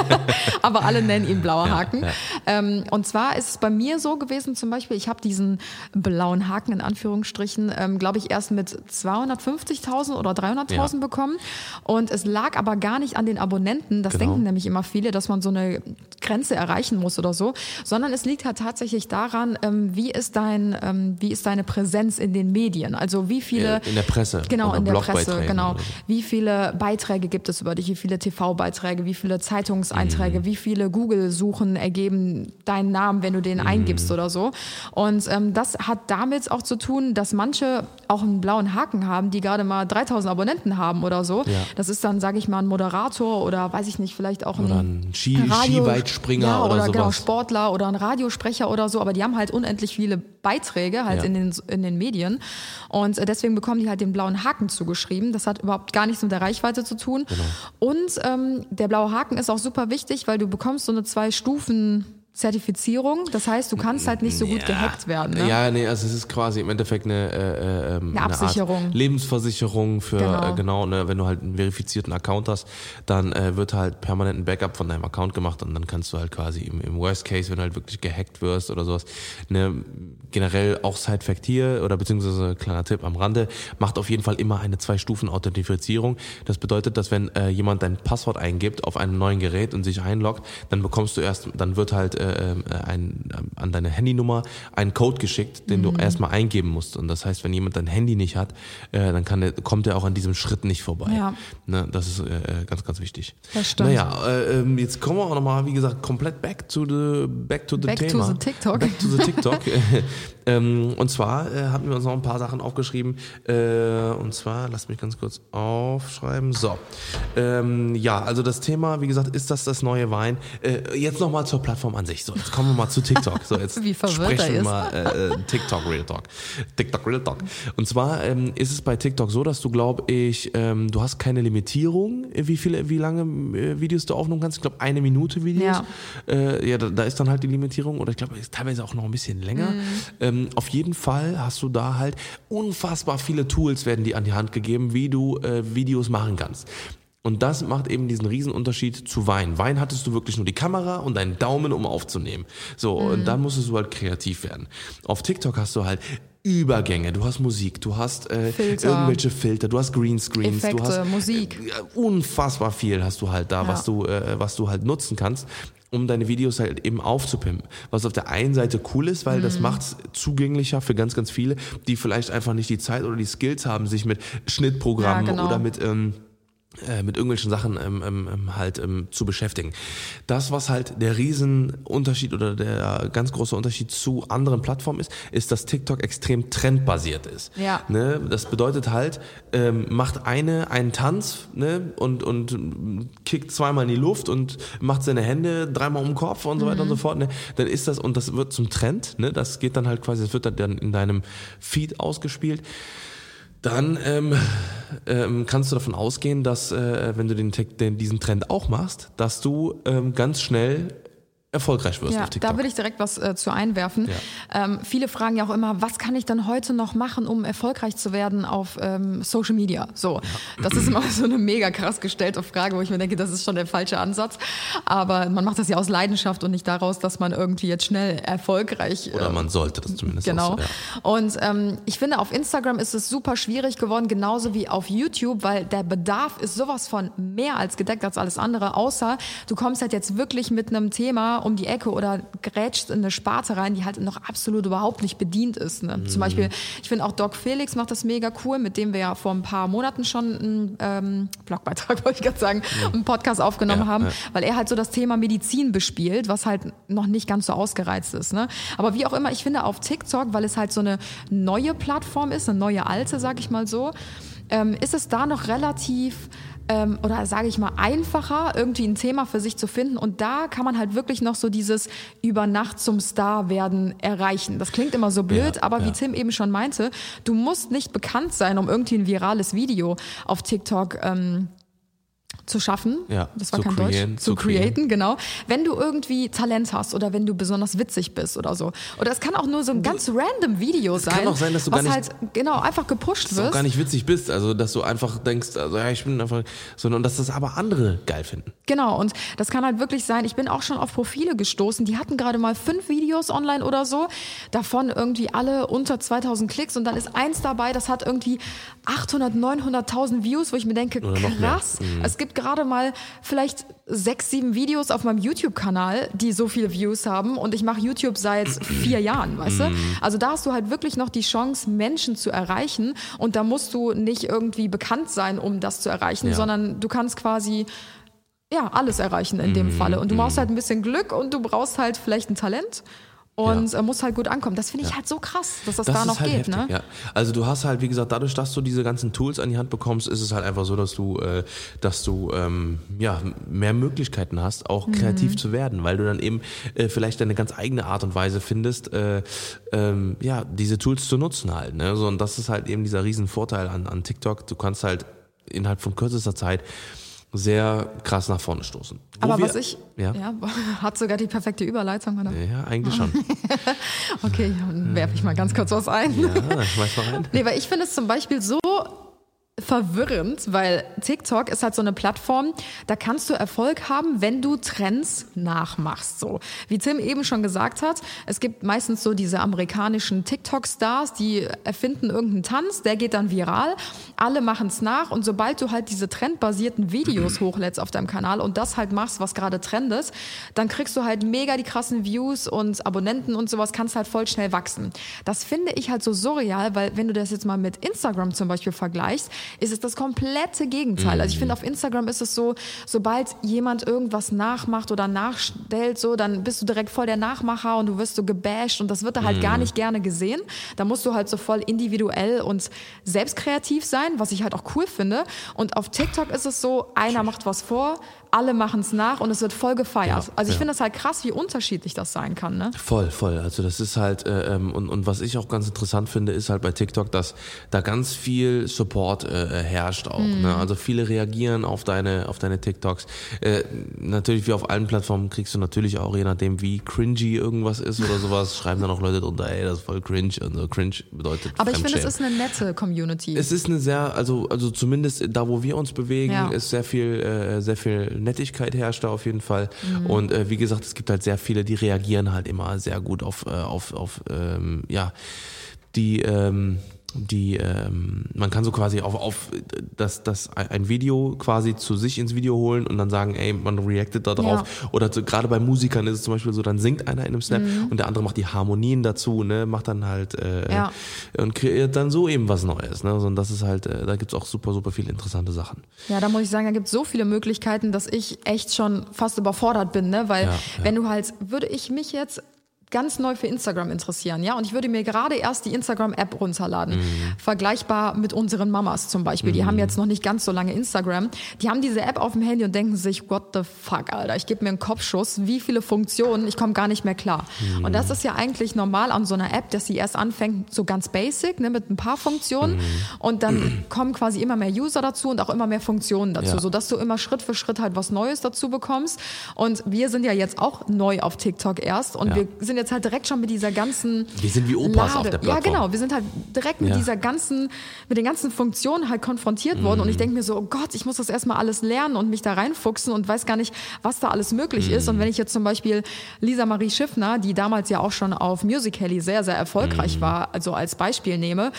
Aber alle nennen ihn blauer Haken. Ähm, und zwar ist es bei mir so gewesen, zum Beispiel, ich habe diesen blauen Haken in Anführungsstrichen, ähm, glaube ich, erst mit 250.000 oder 300.000 Ja. bekommen. Und es lag aber gar nicht an den Abonnenten. Das Genau. denken nämlich immer viele, dass man so eine Grenze erreichen muss oder so. Sondern es liegt halt tatsächlich daran, ähm, wie, ist dein, wie ist deine Präsenz in den Medien? Also wie viele... In der Presse. Genau, oder in der Presse, genau. oder so. Wie viele Beiträge gibt es über dich? Wie viele TV-Beiträge? Wie viele Zeitungseinträge? Mhm. Wie viele Google-Suchen ergeben deinen Namen, wenn du Mhm. den eingibst oder so? Und ähm, das hat damit auch zu tun, dass manche auch einen blauen Haken haben, die gerade mal 3000 Abonnenten haben oder so. Ja. Das ist dann, sage ich mal, ein Moderator oder weiß ich nicht, vielleicht auch ein, Oder ein Ski- Radio- Skiweitspringer ja, oder genau, sowas. Sportler oder ein Radiosprecher oder so, aber die haben halt unendlich viele Beiträge halt Ja. in, den, in den Medien und äh, deswegen bekommen die halt den blauen Haken zugeschrieben. Das hat überhaupt gar nichts mit der Reichweite zu tun. Genau. Und ähm, der blaue Haken ist auch super wichtig, weil du bekommst so eine zwei Stufen Zertifizierung. Das heißt, du kannst halt nicht so gut gehackt werden. Ne? Ja, nee, also es ist quasi im Endeffekt eine, äh, ähm, Eine Absicherung. Art Lebensversicherung für, Genau. genau, äh, genau ne, wenn du halt einen verifizierten Account hast, dann äh, wird halt permanent ein Backup von deinem Account gemacht und dann kannst du halt quasi im, im Worst Case, wenn du halt wirklich gehackt wirst oder sowas, ne, generell auch Side-Fact hier oder beziehungsweise kleiner Tipp am Rande, macht auf jeden Fall immer eine Zwei-Stufen-Authentifizierung. Das bedeutet, dass wenn äh, jemand dein Passwort eingibt auf einem neuen Gerät und sich einloggt, dann bekommst du erst, dann wird halt äh, äh, ein, äh, an deine Handynummer ein Code geschickt, den Mhm. du erstmal eingeben musst. Und das heißt, wenn jemand dein Handy nicht hat, äh, dann kann der, kommt er auch an diesem Schritt nicht vorbei. Ja. Ne, das ist äh, äh, ganz, ganz wichtig. Das stimmt. Naja, äh, ähm, jetzt kommen wir auch nochmal, wie gesagt, komplett back to the back to the Back to Thema. the TikTok. Back to the TikTok. ähm, und zwar äh, hatten wir uns noch ein paar Sachen aufgeschrieben. Äh, und zwar, lasst mich ganz kurz aufschreiben. So. Ähm, ja, also das Thema, wie gesagt, ist das das neue Wein? Äh, jetzt nochmal zur Plattform an sich. So, jetzt kommen wir mal zu TikTok. So, jetzt Wie sprechen wir mal äh, äh, TikTok Real Talk. TikTok Real Talk. Und zwar ähm, ist es bei TikTok so, dass du, glaube ich, ähm, du hast keine Limitierung, äh, wie viele, wie lange äh, Videos du aufnehmen kannst. Ich glaube, eine Minute Videos. Ja. Ja, da, da ist dann halt die Limitierung oder ich glaube, ist teilweise auch noch ein bisschen länger. Mhm. Ähm, auf jeden Fall hast du da halt unfassbar viele Tools werden dir an die Hand gegeben, wie du äh, Videos machen kannst. Und das macht eben diesen Riesenunterschied zu Wein. Wein hattest du wirklich nur die Kamera und deinen Daumen, um aufzunehmen. So, Mhm. und dann musstest du halt kreativ werden. Auf TikTok hast du halt Übergänge, du hast Musik, du hast äh, Filter. irgendwelche Filter, du hast Greenscreens, du Effekte, hast Musik. ja, unfassbar viel hast du halt da, Ja. was du, äh, was du halt nutzen kannst, um deine Videos halt eben aufzupimpen. Was auf der einen Seite cool ist, weil Mhm. das macht es zugänglicher für ganz, ganz viele, die vielleicht einfach nicht die Zeit oder die Skills haben, sich mit Schnittprogrammen Ja, genau. oder mit ähm, äh, mit irgendwelchen Sachen ähm, ähm, halt ähm, zu beschäftigen. Das, was halt der Riesenunterschied oder der ganz große Unterschied zu anderen Plattformen ist, ist, dass TikTok extrem trendbasiert ist. Ja. Ne? Das bedeutet halt, ähm, macht eine einen Tanz ne? und, und kickt zweimal in die Luft und macht seine Hände dreimal um den Kopf und so weiter und so fort. Ne? Dann ist das, und das wird zum Trend, ne? das geht dann halt quasi, das wird dann in deinem Feed ausgespielt dann ähm, ähm, kannst du davon ausgehen, dass äh, wenn du den, den, diesen Trend auch machst, dass du ähm, ganz schnell erfolgreich wirst Ja, auf TikTok. da will ich direkt was äh, zu einwerfen. Ja. Ähm, viele fragen ja auch immer, was kann ich dann heute noch machen, um erfolgreich zu werden auf ähm, Social Media? So, das ist immer so eine mega krass gestellte Frage, wo ich mir denke, das ist schon der falsche Ansatz. Aber man macht das ja aus Leidenschaft und nicht daraus, dass man irgendwie jetzt schnell erfolgreich Oder äh, man sollte das zumindest Genau. so, ja. Und ähm, ich finde, auf Instagram ist es super schwierig geworden, genauso wie auf YouTube, weil der Bedarf ist sowas von mehr als gedeckt als alles andere, außer du kommst halt jetzt wirklich mit einem Thema um die Ecke oder grätschst in eine Sparte rein, die halt noch absolut überhaupt nicht bedient ist. Ne? Mhm. Zum Beispiel, ich finde auch Doc Felix macht das mega cool, mit dem wir ja vor ein paar Monaten schon einen ähm, Blogbeitrag, wollte ich gerade sagen, einen Podcast aufgenommen Ja, haben, ja. weil er halt so das Thema Medizin bespielt, was halt noch nicht ganz so ausgereizt ist. Ne? Aber wie auch immer, ich finde auf TikTok, weil es halt so eine neue Plattform ist, eine neue alte, sag ich mal so, ähm, ist es da noch relativ ähm, oder sage ich mal einfacher, irgendwie ein Thema für sich zu finden. Und da kann man halt wirklich noch so dieses über Nacht zum Star werden erreichen. Das klingt immer so blöd, Ja, aber wie ja. Tim eben schon meinte, du musst nicht bekannt sein, um irgendwie ein virales Video auf TikTok ähm, zu schaffen. Ja, das war zu kein createn, Deutsch. Zu zu createn. genau. Wenn du irgendwie Talent hast oder wenn du besonders witzig bist oder so. Oder es kann auch nur so ein ganz random Video sein. kann auch sein, dass du was gar nicht- halt genau einfach gepusht dass du auch wirst. gar nicht witzig bist, also dass du einfach denkst, also ja, ich bin einfach, sondern dass das aber andere geil finden. Genau, und das kann halt wirklich sein, ich bin auch schon auf Profile gestoßen, die hatten gerade mal fünf Videos online oder so, davon irgendwie alle unter 2000 Klicks und dann ist eins dabei, das hat irgendwie 800, 900.000 Views, wo ich mir denke, krass, es gibt gerade mal vielleicht sechs, sieben Videos auf meinem YouTube-Kanal, die so viele Views haben und ich mache YouTube seit vier Jahren, weißt du? Also da hast du halt wirklich noch die Chance, Menschen zu erreichen und da musst du nicht irgendwie bekannt sein, um das zu erreichen, Ja. sondern du kannst quasi ja, alles erreichen in dem Falle. Und du brauchst halt ein bisschen Glück und du brauchst halt vielleicht ein Talent und Ja. musst halt gut ankommen. Das finde ich halt so krass, dass das, Das da noch halt geht, heftig, ne? ja. Also du hast halt, wie gesagt, dadurch, dass du diese ganzen Tools an die Hand bekommst, ist es halt einfach so, dass du, äh, dass du ähm, ja mehr Möglichkeiten hast, auch Mhm. kreativ zu werden, weil du dann eben äh, vielleicht deine ganz eigene Art und Weise findest, äh, ähm, ja, diese Tools zu nutzen halt. Ne? So, und das ist halt eben dieser riesen Vorteil an, an TikTok. Du kannst halt innerhalb von kürzester Zeit sehr krass nach vorne stoßen. Wo Aber wir- was ich, Ja, ja. hat sogar die perfekte Überleitung, oder? ja eigentlich schon. Okay, dann werfe ich mal ganz kurz was ein. Ja, schmeiß mal rein. Nee, weil ich finde es zum Beispiel so verwirrend, weil TikTok ist halt so eine Plattform, da kannst du Erfolg haben, wenn du Trends nachmachst. So wie Tim eben schon gesagt hat, es gibt meistens so diese amerikanischen TikTok-Stars, die erfinden irgendeinen Tanz, der geht dann viral, alle machen es nach und sobald du halt diese trendbasierten Videos hochlädst auf deinem Kanal und das halt machst, was gerade Trend ist, dann kriegst du halt mega die krassen Views und Abonnenten und sowas, kannst halt voll schnell wachsen. Das finde ich halt so surreal, weil wenn du das jetzt mal mit Instagram zum Beispiel vergleichst, ist es das komplette Gegenteil. Also ich finde auf Instagram ist es so, sobald jemand irgendwas nachmacht oder nachstellt, so, dann bist du direkt voll der Nachmacher und du wirst so gebasht und das wird da halt gar nicht gerne gesehen. Da musst du halt so voll individuell und selbstkreativ sein, was ich halt auch cool finde. Und auf TikTok ist es so, einer macht was vor, alle machen es nach und es wird voll gefeiert. Ja, also ich ja. finde das halt krass, wie unterschiedlich das sein kann. Ne? Voll, voll. Also das ist halt, äh, ähm, und, und was ich auch ganz interessant finde, ist halt bei TikTok, dass da ganz viel Support äh, herrscht auch. Mhm. Ne? Also viele reagieren auf deine, auf deine TikToks. Äh, natürlich, wie auf allen Plattformen, kriegst du natürlich auch, je nachdem, wie cringy irgendwas ist oder sowas, schreiben dann auch Leute drunter, ey, das ist voll cringe. Und so cringe bedeutet Aber ich finde, es ist eine nette Community. Es ist eine sehr, also, also zumindest da, wo wir uns bewegen, Ja. ist sehr viel, äh, sehr viel Nettigkeit herrscht da auf jeden Fall. Mhm. Und äh, wie gesagt, es gibt halt sehr viele, die reagieren halt immer sehr gut auf, äh, auf, auf ähm, ja, die, ähm, die, ähm, man kann so quasi auf, auf das, das ein Video quasi zu sich ins Video holen und dann sagen, ey, man reactet da drauf. Oder so, gerade bei Musikern ist es zum Beispiel so, dann singt einer in einem Snap und der andere macht die Harmonien dazu, ne, macht dann halt äh, Mhm. Ja. und kreiert dann so eben was Neues. Ne? Und das ist halt, äh, da gibt's auch super, super viele interessante Sachen. Ja, da muss ich sagen, da gibt es so viele Möglichkeiten, dass ich echt schon fast überfordert bin, ne? Weil Ja, ja. wenn du halt, würde ich mich jetzt ganz neu für Instagram interessieren, ja, und ich würde mir gerade erst die Instagram-App runterladen, Mhm. vergleichbar mit unseren Mamas zum Beispiel, die haben jetzt noch nicht ganz so lange Instagram, die haben diese App auf dem Handy und denken sich, what the fuck, Alter, ich gebe mir einen Kopfschuss, wie viele Funktionen, ich komme gar nicht mehr klar. Mhm. Und das ist ja eigentlich normal an so einer App, dass sie erst anfängt, so ganz basic, ne, mit ein paar Funktionen Mhm. und dann kommen quasi immer mehr User dazu und auch immer mehr Funktionen dazu, Ja. so dass du immer Schritt für Schritt halt was Neues dazu bekommst. Und wir sind ja jetzt auch neu auf TikTok erst und Ja. wir sind jetzt halt direkt schon mit dieser ganzen Wir sind wie Opas auf der Ja, Plattform. genau. Wir sind halt direkt mit Ja. dieser ganzen, mit den ganzen Funktionen halt konfrontiert worden. Und Mhm. ich denke mir so, oh Gott, ich muss das erstmal alles lernen und mich da reinfuchsen und weiß gar nicht, was da alles möglich ist. Und Mhm. wenn ich jetzt zum Beispiel Lisa Marie Schiffner, die damals ja auch schon auf Musical.ly sehr, sehr erfolgreich Mhm. war, also als Beispiel nehme,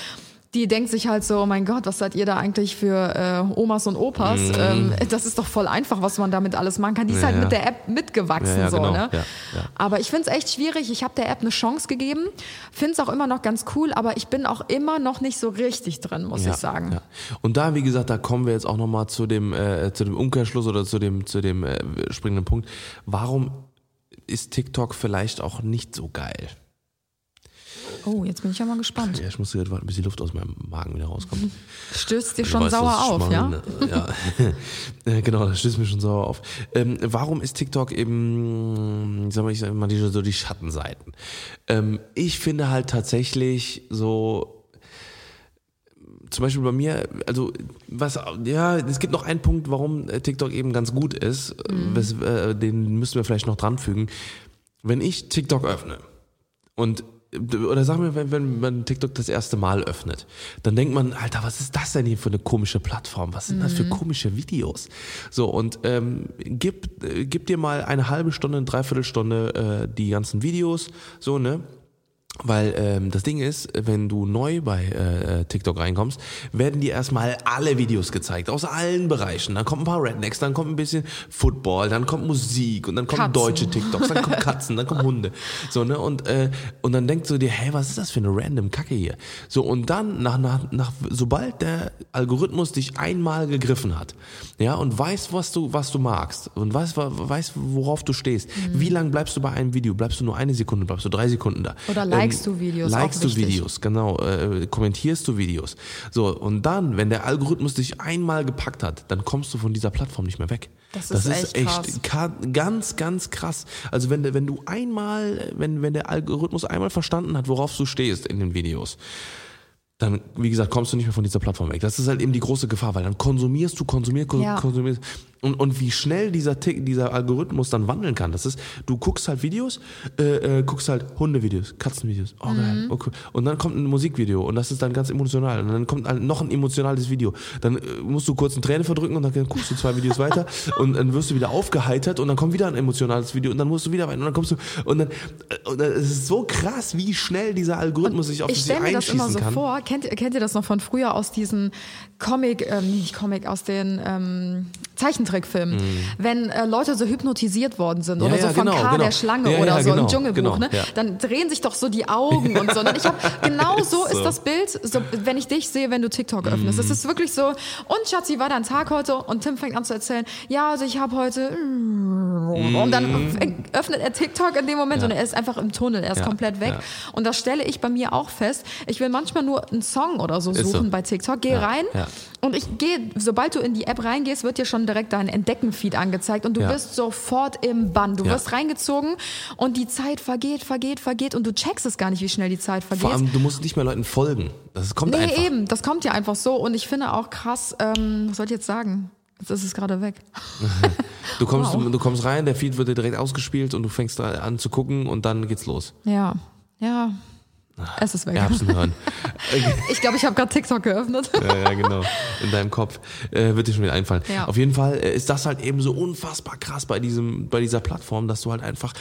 die denkt sich halt so, oh mein Gott, was seid ihr da eigentlich für äh, Omas und Opas? Ähm, das ist doch voll einfach, was man damit alles machen kann. Die ist Mhm. Ja, halt ja. mit der App mitgewachsen. Ja, so, genau. ne? Aber ich finde es echt schwierig. Ich habe der App eine Chance gegeben, finde es auch immer noch ganz cool, aber ich bin auch immer noch nicht so richtig drin, muss ich sagen. Und da, wie gesagt, da kommen wir jetzt auch nochmal zu dem, äh, zu dem Umkehrschluss oder zu dem, zu dem äh, springenden Punkt. Warum ist TikTok vielleicht auch nicht so geil? Oh, jetzt bin ich ja mal gespannt. Ja, ich muss jetzt warten, bis die Luft aus meinem Magen wieder rauskommt. Stößt dir schon weißt, sauer auf, ja? Ja. Äh, genau, das stößt mir schon sauer auf. Ähm, warum ist TikTok eben, sag mal, ich sag mal, die, so die Schattenseiten? Ähm, ich finde halt tatsächlich so, zum Beispiel bei mir, also was, ja, es gibt noch einen Punkt, warum äh, TikTok eben ganz gut ist, Mhm. wes, äh, den müssen wir vielleicht noch dran fügen. Wenn ich TikTok öffne und oder sagen wir, wenn, wenn man TikTok das erste Mal öffnet, dann denkt man, Alter, was ist das denn hier für eine komische Plattform? Was sind das für komische Videos? So, und ähm, gib, äh, gib dir mal eine halbe Stunde, eine Dreiviertelstunde äh, die ganzen Videos, so, ne? Weil ähm, das Ding ist, wenn du neu bei äh, TikTok reinkommst, werden dir erstmal alle Videos gezeigt, aus allen Bereichen. Dann kommt ein paar Rednecks, dann kommt ein bisschen Football, dann kommt Musik und dann kommen Katzen. deutsche TikToks, dann kommen Katzen, dann kommen Hunde. So, ne? Und, äh, und dann denkst du dir, hey, was ist das für eine random Kacke hier? So, und dann, nach, nach, nach, sobald der Algorithmus dich einmal gegriffen hat, ja, und weiß, was du, was du magst und weiß, wa- weiß worauf du stehst, Mhm. wie lang bleibst du bei einem Video? Bleibst du nur eine Sekunde, bleibst du drei Sekunden da? Oder likest du Videos, Likest du. Videos, genau. Äh, kommentierst du Videos. So, und dann, wenn der Algorithmus dich einmal gepackt hat, dann kommst du von dieser Plattform nicht mehr weg. Das ist echt krass. ka- ganz, ganz krass. Also wenn, du- wenn du einmal, wenn, wenn der Algorithmus einmal verstanden hat, worauf du stehst in den Videos, dann, wie gesagt, kommst du nicht mehr von dieser Plattform weg. Das ist halt eben die große Gefahr, weil dann konsumierst du, konsumierst, kon- Ja. Und, und wie schnell dieser, Tick, dieser Algorithmus dann wandeln kann. Das ist, du guckst halt Videos, äh, äh, guckst halt Hundevideos, Katzenvideos. Oh geil. Okay. Und dann kommt ein Musikvideo und das ist dann ganz emotional. Und dann kommt ein, noch ein emotionales Video. Dann äh, musst du kurz eine Träne verdrücken und dann guckst du zwei Videos weiter und dann wirst du wieder aufgeheitert und dann kommt wieder ein emotionales Video und dann musst du wieder weiter und dann kommst du und dann, äh, und dann es ist so krass, wie schnell dieser Algorithmus sich auf ich dich stelle mir das immer einschießen so kann. vor. Kennt, kennt ihr das noch von früher aus diesen Comic, ähm, nicht Comic, aus den ähm, Zeichentrickfilmen? Wenn äh, Leute so hypnotisiert worden sind. Ja, oder so ja, von genau, K. genau. der Schlange Ja, oder so genau, im Dschungelbuch, genau, ne? dann drehen sich doch so die Augen und so. Und ich habe genau so ist so. das Bild, so, wenn ich dich sehe, wenn du TikTok öffnest. Es ist wirklich so, und Schatzi, war dein Tag heute? Und Tim fängt an zu erzählen, ja, also ich habe heute und dann fängt- öffnet er TikTok in dem Moment Ja. und er ist einfach im Tunnel, er ist Ja, komplett weg. ja. Und das stelle ich bei mir auch fest. Ich will manchmal nur einen Song oder so suchen so. bei TikTok, gehe rein und ich gehe, sobald du in die App reingehst, wird dir schon direkt dein Entdecken-Feed angezeigt und du bist sofort im Bann. Du wirst reingezogen und die Zeit vergeht, vergeht, vergeht und du checkst es gar nicht, wie schnell die Zeit vergeht. Vor allem, du musst nicht mehr Leuten folgen. Das kommt nee, einfach. eben, das kommt ja einfach so und ich finde auch krass, ähm, was soll ich jetzt sagen? Jetzt ist es gerade weg. Du kommst, Wow. du kommst rein, der Feed wird dir direkt ausgespielt und du fängst an zu gucken und dann geht's los. Ja, ja. Es ist weg. Erbsenhören. Ich glaube, ich habe gerade TikTok geöffnet. ja, ja, genau. In deinem Kopf. Äh, wird dir schon wieder einfallen. Ja. Auf jeden Fall äh, ist das halt eben so unfassbar krass bei diesem, bei dieser Plattform, dass du halt einfach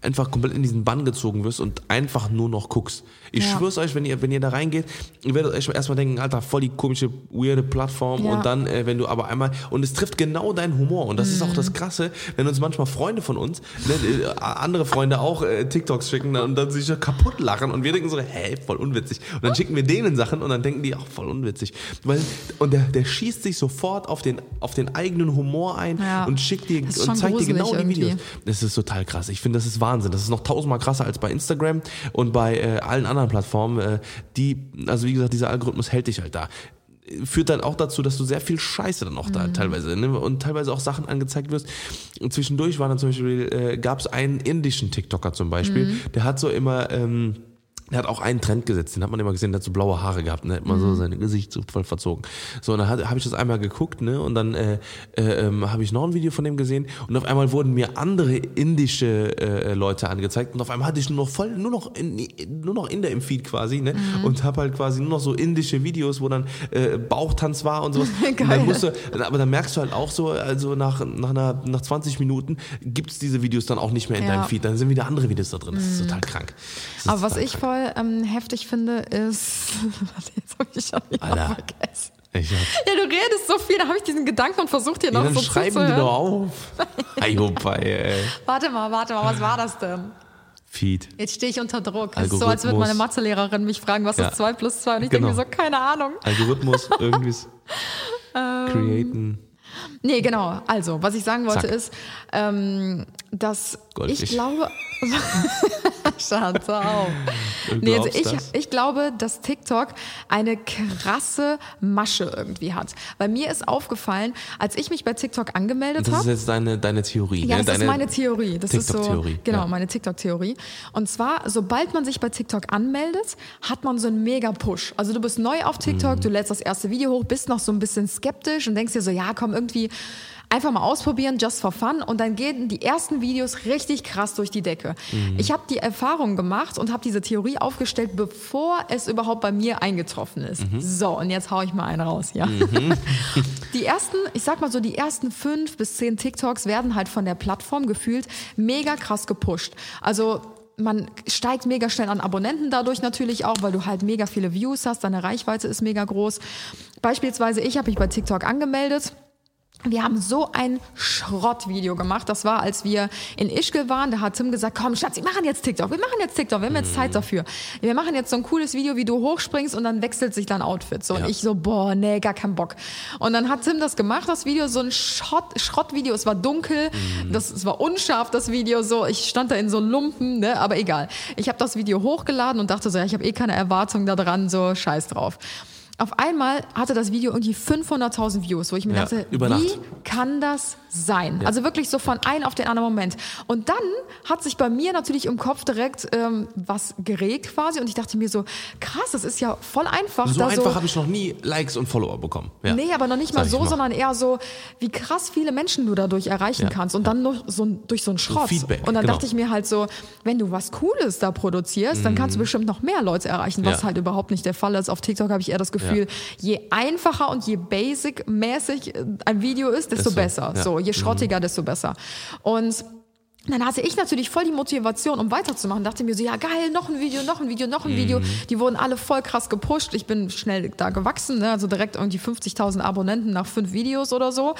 einfach komplett in diesen Bann gezogen wirst und einfach nur noch guckst. Ich Ja. schwör's euch, wenn ihr, wenn ihr da reingeht, ihr werdet euch erstmal denken, Alter, voll die komische, weirde Plattform Ja. und dann, äh, wenn du aber einmal, und es trifft genau deinen Humor und das ist auch Mhm. das Krasse, wenn uns manchmal Freunde von uns, ne, äh, andere Freunde auch äh, TikToks schicken und dann sich kaputt lachen und wir denken so, hey, voll unwitzig. Und dann schicken wir denen Sachen und dann denken die auch voll unwitzig. Weil, und der, der schießt sich sofort auf den, auf den eigenen Humor ein Ja. und schickt dir und zeigt dir genau die gruselig Videos. irgendwie. Das ist total krass. Ich finde, das ist Wahnsinn. Das ist noch tausendmal krasser als bei Instagram und bei äh, allen anderen Plattformen. Äh, die, also wie gesagt, dieser Algorithmus hält dich halt da. Führt dann auch dazu, dass du sehr viel Scheiße dann auch da teilweise ne? und teilweise auch Sachen angezeigt wirst. Und zwischendurch war dann zum Beispiel, äh, gab es einen indischen TikToker zum Beispiel, der hat so immer. Ähm, der hat auch einen Trend gesetzt, den hat man immer gesehen, der hat so blaue Haare gehabt, ne? hat immer so sein Gesicht so voll verzogen. So, und dann habe ich das einmal geguckt, ne? Und dann äh, äh, ähm, habe ich noch ein Video von dem gesehen und auf einmal wurden mir andere indische äh, Leute angezeigt und auf einmal hatte ich nur noch voll, nur noch in, nur noch in der im Feed quasi, ne? Und habe halt quasi nur noch so indische Videos, wo dann äh, Bauchtanz war und sowas. Und Geil. dann musst du, aber dann merkst du halt auch so, also nach, nach, einer, nach 20 Minuten gibt's diese Videos dann auch nicht mehr in Ja. deinem Feed. Dann sind wieder andere Videos da drin. Das ist total krank. Das Aber was ich voll ähm, heftig finde, ist. Warte, jetzt habe ich schon wieder Alter. vergessen. Ja, du redest so viel, da habe ich diesen Gedanken und versucht ja, noch dann so schreiben die zuzuhören. doch auf. Ayopai, ey. Warte mal, warte mal, was war das denn? Feed. Jetzt stehe ich unter Druck. Es ist so, als würde meine Mathelehrerin mich fragen, was Ja. ist 2 plus 2? Und ich Genau. denke mir so, keine Ahnung. Algorithmus, irgendwie. Ähm. createn. Nee, genau. Also, was ich sagen wollte Zack. ist, ähm, dass Goldfisch. ich glaube. Schatz, auf. Nee, also ich, das? ich glaube, dass TikTok eine krasse Masche irgendwie hat. Weil mir ist aufgefallen, als ich mich bei TikTok angemeldet Das ist habe. jetzt deine, deine Theorie. Ja, ne? das deine ist meine Theorie. Das ist so, TikTok-Theorie, genau, ja. meine TikTok-Theorie. Und zwar, sobald man sich bei TikTok anmeldet, hat man so einen mega Push. Also du bist neu auf TikTok, Mhm. du lädst das erste Video hoch, bist noch so ein bisschen skeptisch und denkst dir so, ja, komm, irgendwie einfach mal ausprobieren, just for fun. Und dann gehen die ersten Videos richtig krass durch die Decke. Mhm. Ich habe die Erfahrung gemacht und habe diese Theorie aufgestellt, bevor es überhaupt bei mir eingetroffen ist. Mhm. So, und jetzt hau ich mal einen raus, ja. Die ersten, ich sag mal so, die ersten fünf bis zehn TikToks werden halt von der Plattform gefühlt mega krass gepusht. Also man steigt mega schnell an Abonnenten dadurch natürlich auch, weil du halt mega viele Views hast, deine Reichweite ist mega groß. Beispielsweise ich habe mich bei TikTok angemeldet. Wir haben so ein Schrottvideo gemacht. Das war, als wir in Ischgl waren. Da hat Tim gesagt, komm Schatz, wir machen jetzt TikTok. Wir machen jetzt TikTok. Wir haben jetzt Zeit dafür. Wir machen jetzt so ein cooles Video, wie du hochspringst und dann wechselt sich dein Outfit. So, Ja. und ich so, boah, nee, gar keinen Bock. Und dann hat Tim das gemacht, das Video, so ein Schrott, Schrottvideo. Es war dunkel, das, es war unscharf, das Video. So, ich stand da in so Lumpen, ne, aber egal. Ich habe das Video hochgeladen und dachte so, ja, ich habe eh keine Erwartung da dran, so scheiß drauf. Auf einmal hatte das Video irgendwie 500.000 Views, wo ich mir Ja, dachte, wie kann das sein? Also wirklich so von einem auf den anderen Moment. Und dann hat sich bei mir natürlich im Kopf direkt ähm, was geregt quasi und ich dachte mir so, krass, das ist ja voll einfach. So einfach so, habe ich noch nie Likes und Follower bekommen. Ja. Nee, aber noch nicht mal so, sondern eher so, wie krass viele Menschen du dadurch erreichen Ja, kannst und dann noch so durch so einen Schrott. Feedback, und dann genau. dachte ich mir halt so, wenn du was Cooles da produzierst, dann kannst du bestimmt noch mehr Leute erreichen, was Mhm. Ja. halt überhaupt nicht der Fall ist. Auf TikTok habe ich eher das Gefühl, je einfacher und je basic-mäßig ein Video ist, desto Desto, besser. ja. So, je schrottiger, desto besser. Und dann hatte ich natürlich voll die Motivation, um weiterzumachen. Dachte mir so, ja geil, noch ein Video, noch ein Video, noch ein Video. Die wurden alle voll krass gepusht. Ich bin schnell da gewachsen, ne? also direkt irgendwie 50.000 Abonnenten nach fünf Videos oder so.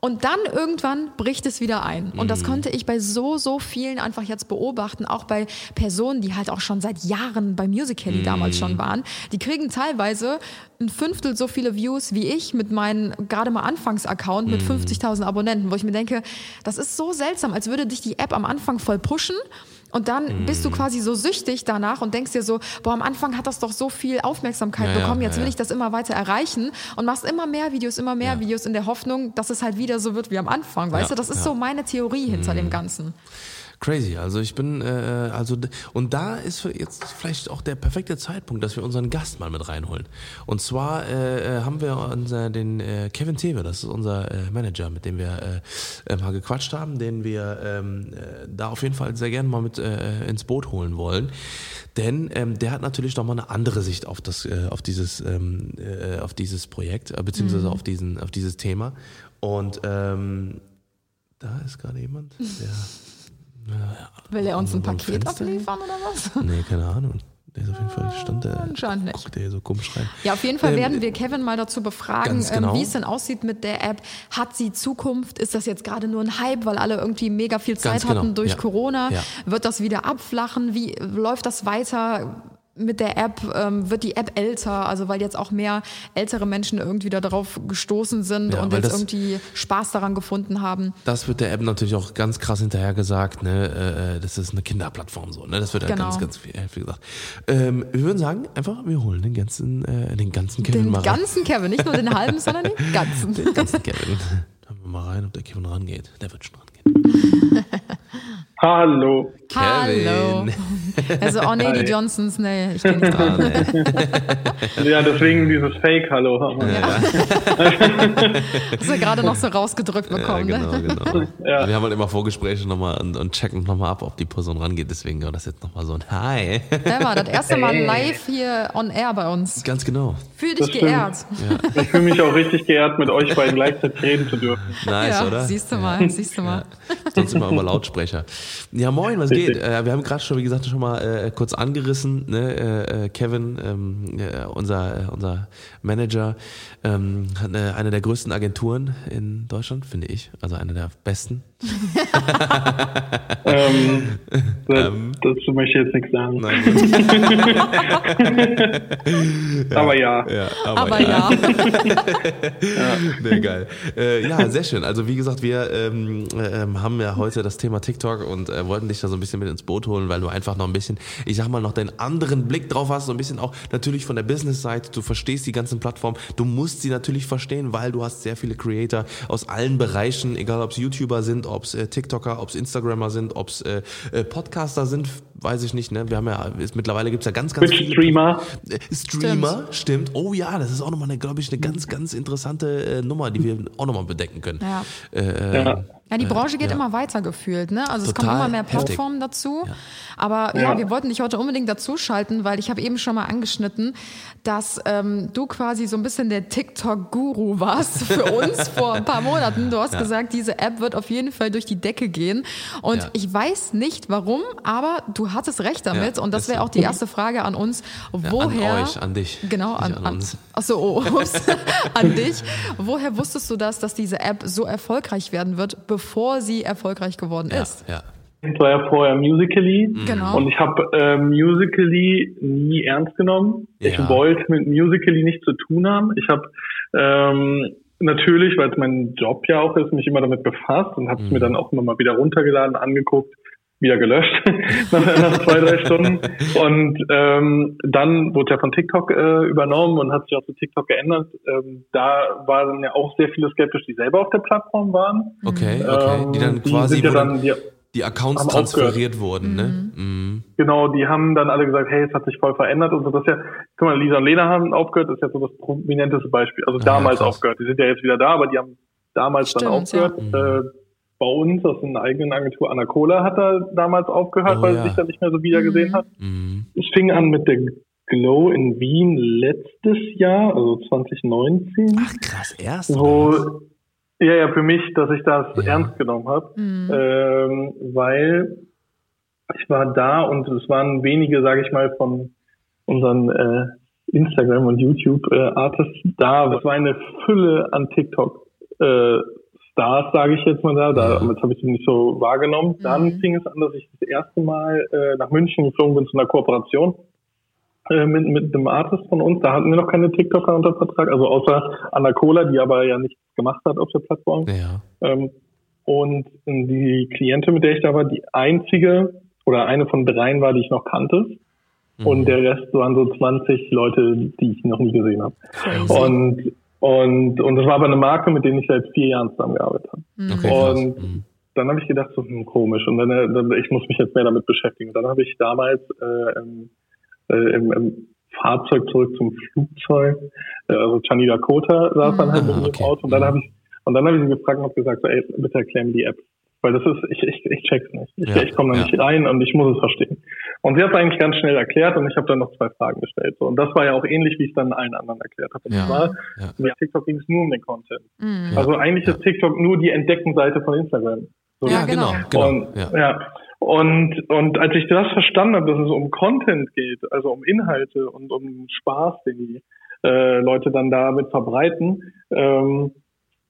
Und dann irgendwann bricht es wieder ein. Und das konnte ich bei so, so vielen einfach jetzt beobachten, auch bei Personen, die halt auch schon seit Jahren bei Musical.ly damals schon waren. Die kriegen teilweise ein Fünftel so viele Views wie ich mit meinem gerade mal Anfangsaccount mit 50.000 Abonnenten, wo ich mir denke, das ist so seltsam, als würde dich die App am Anfang voll pushen und dann bist du quasi so süchtig danach und denkst dir so, boah, am Anfang hat das doch so viel Aufmerksamkeit Ja, bekommen, jetzt ja, will ich das immer weiter erreichen und machst immer mehr Videos, immer mehr. Videos in der Hoffnung, dass es halt wieder so wird wie am Anfang, weißt du? Das ist so meine Theorie hinter dem Ganzen. Crazy. Also ich bin, äh, also d- und da ist jetzt vielleicht auch der perfekte Zeitpunkt, dass wir unseren Gast mal mit reinholen. Und zwar äh, äh, haben wir unser, den äh, Kevin Thewe, das ist unser äh, Manager, mit dem wir äh, äh, mal gequatscht haben, den wir ähm, äh, da auf jeden Fall sehr gerne mal mit äh, ins Boot holen wollen. Denn ähm, der hat natürlich noch mal eine andere Sicht auf das, äh, auf dieses, ähm, äh, auf dieses Projekt, äh, beziehungsweise auf diesen, auf dieses Thema. Und ähm, da ist gerade jemand, der Will er uns ein Paket Fenster? abliefern oder was? Nee, keine Ahnung. Der ist auf jeden Fall, stand der, Anscheinend nicht. guckt der hier so komisch rein. Ja, auf jeden Fall Ähm, werden wir Kevin mal dazu befragen, ganz genau. ähm, wie es denn aussieht mit der App. Hat sie Zukunft? Ist das jetzt gerade nur ein Hype, weil alle irgendwie mega viel Zeit Ganz genau, hatten durch ja. Corona? Ja. Wird das wieder abflachen? Wie läuft das weiter? Mit der App ähm, wird die App älter, also weil jetzt auch mehr ältere Menschen irgendwie da drauf gestoßen sind Ja, und jetzt das- irgendwie Spaß daran gefunden haben. Das wird der App natürlich auch ganz krass hinterher gesagt, ne? äh, äh, Das ist eine Kinderplattform so, ne? Das wird ja Genau. ganz, ganz viel, äh, viel gesagt. Ähm, wir würden sagen, einfach, wir holen den ganzen, äh, den ganzen Kevin Den mal rein. ganzen Kevin, nicht nur den halben, sondern den ganzen. Den ganzen Kevin. Hören wir mal rein, ob der Kevin rangeht. Der wird schon rangehen. Hallo. Hallo. Also, oh nee, die Hi. Johnsons, nee, ich nicht Ah, nee. Ja, deswegen dieses Fake-Hallo. Hast du gerade noch so rausgedrückt Ja, bekommen, genau, ne? genau. Ja. Wir haben halt immer Vorgespräche nochmal und, und checken nochmal ab, ob die Person rangeht. Deswegen war das jetzt nochmal so ein Hi. Ja, war das erste Mal Hey. live hier on air bei uns. Ganz genau. Fühl dich geehrt. Ich fühle mich auch richtig geehrt, mit euch beiden gleichzeitig reden zu dürfen. Nice, ja, oder? siehst du mal, siehst du mal. Sonst immer über Lautsprecher. Ja, moin, was geht? Äh, wir haben gerade schon, wie gesagt, schon mal äh, kurz angerissen. Ne? Äh, äh, Kevin, ähm, äh, unser, äh, unser Manager, ähm, hat eine, eine der größten Agenturen in Deutschland, finde ich. Also eine der besten. Ähm, das, dazu möchte ich jetzt nichts sagen. Nein, Aber ja. ja, Aber ja. Nee, geil. Äh, ja, sehr schön. Also wie gesagt, wir ähm, ähm, haben ja heute das Thema TikTok und äh, wollten dich da so ein bisschen mit ins Boot holen, weil du einfach noch ein bisschen, ich sag mal, noch den anderen Blick drauf hast, so ein bisschen auch natürlich von der Business-Seite. Du verstehst die ganzen Plattformen. Du musst sie natürlich verstehen, weil du hast sehr viele Creator aus allen Bereichen, egal ob es YouTuber sind, ob es äh, TikToker, ob es Instagrammer sind, ob es äh, äh, Podcaster sind, weiß ich nicht. Ne? Wir haben ja, ist, mittlerweile gibt's ja ganz, ganz viele Twitch-Streamer. äh, Streamer, stimmt. Oh ja, das ist auch nochmal, glaube ich, eine ganz, ganz interessante äh, Nummer, die wir auch nochmal bedenken können. Ja. Äh, Ja. Ja, die Branche geht ja. immer weiter gefühlt, ne? Also es Total kommen immer mehr heftig. Plattformen dazu. Aber ja. Ja. wir wollten dich heute unbedingt dazuschalten, weil ich habe eben schon mal angeschnitten, dass ähm, du quasi so ein bisschen der TikTok-Guru warst für uns vor ein paar Monaten. Du hast Ja. gesagt, diese App wird auf jeden Fall durch die Decke gehen. Und Ja. ich weiß nicht warum, aber du hattest recht damit. Ja, und das wäre auch die erste Frage an uns. Woher? An euch, an dich. Genau, an, an an, uns. Achso, oh, ups, an dich. Woher wusstest du das, dass diese App so erfolgreich werden wird, bevor sie erfolgreich geworden Ja, ist? ja. Ich war ja vorher Musically. Genau. Und ich habe äh, Musically nie ernst genommen. Ich Ja. wollte mit Musically nichts zu tun haben. Ich habe ähm, natürlich, weil es mein Job ja auch ist, mich immer damit befasst und habe es Mhm. mir dann auch immer mal wieder runtergeladen, angeguckt. Wieder gelöscht nach, nach zwei, drei Stunden. Und ähm, dann wurde er von TikTok äh, übernommen und hat sich auch zu TikTok geändert. Ähm, da waren ja auch sehr viele skeptisch, die selber auf der Plattform waren. Okay, okay. Die dann Ähm, quasi sind ja dann, dann die, die Accounts transferiert wurden, ne? Mhm. genau, die haben dann alle gesagt, hey, es hat sich voll verändert und so. Das ist ja, guck mal, Lisa und Lena haben aufgehört, das ist ja so das prominenteste Beispiel. Also Ah, damals krass. aufgehört. Die sind ja jetzt wieder da, aber die haben damals dann Stimmt, aufgehört. Äh, bei uns aus einer eigenen Agentur, Anna Kohler hat da damals aufgehört, Oh, weil ja. sie sich dann nicht mehr so wieder gesehen hat. Mhm. Es fing an mit der Glow in Wien letztes Jahr, also 2019, Ach krass, erst. wo ja ja für mich, dass ich das Ja. ernst genommen habe, Mhm. ähm, weil ich war da und es waren wenige, sage ich mal, von unseren äh, Instagram und YouTube äh, Artists da. Es war eine Fülle an TikTok äh, Stars, sage ich jetzt mal da. Damals habe ich sie nicht so wahrgenommen. Dann Mhm. fing es an, dass ich das erste Mal äh, nach München geflogen bin zu einer Kooperation äh, mit, mit einem Artist von uns. Da hatten wir noch keine TikToker unter Vertrag, also außer Anna Cola, die aber ja nichts gemacht hat auf der Plattform. Ja. Ähm, und die Klientin, mit der ich da war, die einzige oder eine von dreien war, die ich noch kannte. Mhm. Und der Rest waren so 20 Leute, die ich noch nie gesehen habe. Crazy. Und, und, und das war aber eine Marke, mit der ich seit vier Jahren zusammengearbeitet habe. Mhm. Okay, krass. Und- Mhm. Dann habe ich gedacht, so hm, komisch. Und dann, äh, dann, ich muss mich jetzt mehr damit beschäftigen. Und dann habe ich damals äh, im, äh, im, im Fahrzeug zurück zum Flugzeug, äh, also Chani Dakota saß dann halt Mhm. mit mir Ah, okay. im Auto und dann Mhm. habe ich und dann habe ich sie gefragt und habe gesagt, so, ey, bitte erklär mir die App. Weil das ist, ich, ich, ich check's nicht. Ich, Ja, ich komme da ja. nicht rein und ich muss es verstehen. Und sie hat es eigentlich ganz schnell erklärt und ich habe dann noch zwei Fragen gestellt. So. Und das war ja auch ähnlich, wie ich es dann allen anderen erklärt habe. Und Ja. zwar, Ja. TikTok ging es nur um den Content. Mhm. Ja. Also eigentlich Ja. ist TikTok nur die Entdeckenseite von Instagram. So. Ja, genau, genau. genau. Und, ja. ja. Und, und als ich das verstanden habe, dass es um Content geht, also um Inhalte und um Spaß, den die äh, Leute dann damit verbreiten, ähm,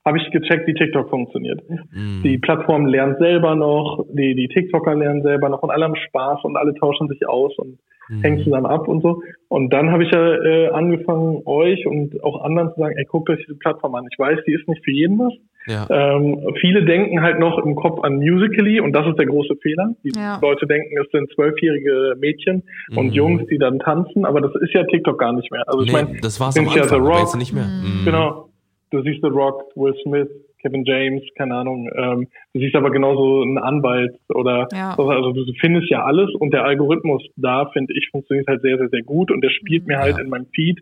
habe ich gecheckt, wie TikTok funktioniert. Mhm. Die Plattform lernt selber noch, die, die TikToker lernen selber noch und alle haben Spaß und alle tauschen sich aus und Mhm. hängen zusammen ab und so. Und dann habe ich ja äh, angefangen, euch und auch anderen zu sagen, ey, guckt euch diese Plattform an. Ich weiß, die ist nicht für jeden was. Ja. Ähm, viele denken halt noch im Kopf an Musically und das ist der große Fehler. Die Ja. Leute denken, es sind zwölfjährige Mädchen und Mhm. Jungs, die dann tanzen, aber das ist ja TikTok gar nicht mehr. Also ich nee, meine, das war's am sind ja Anfang, The Rock. nicht mehr. Mhm. genau, du siehst The Rock, Will Smith, Kevin James, keine Ahnung, ähm, du siehst aber genauso einen Anwalt oder Ja. also du findest ja alles und der Algorithmus da, finde ich, funktioniert halt sehr, sehr, sehr gut und der spielt mir halt Ja. in meinem Feed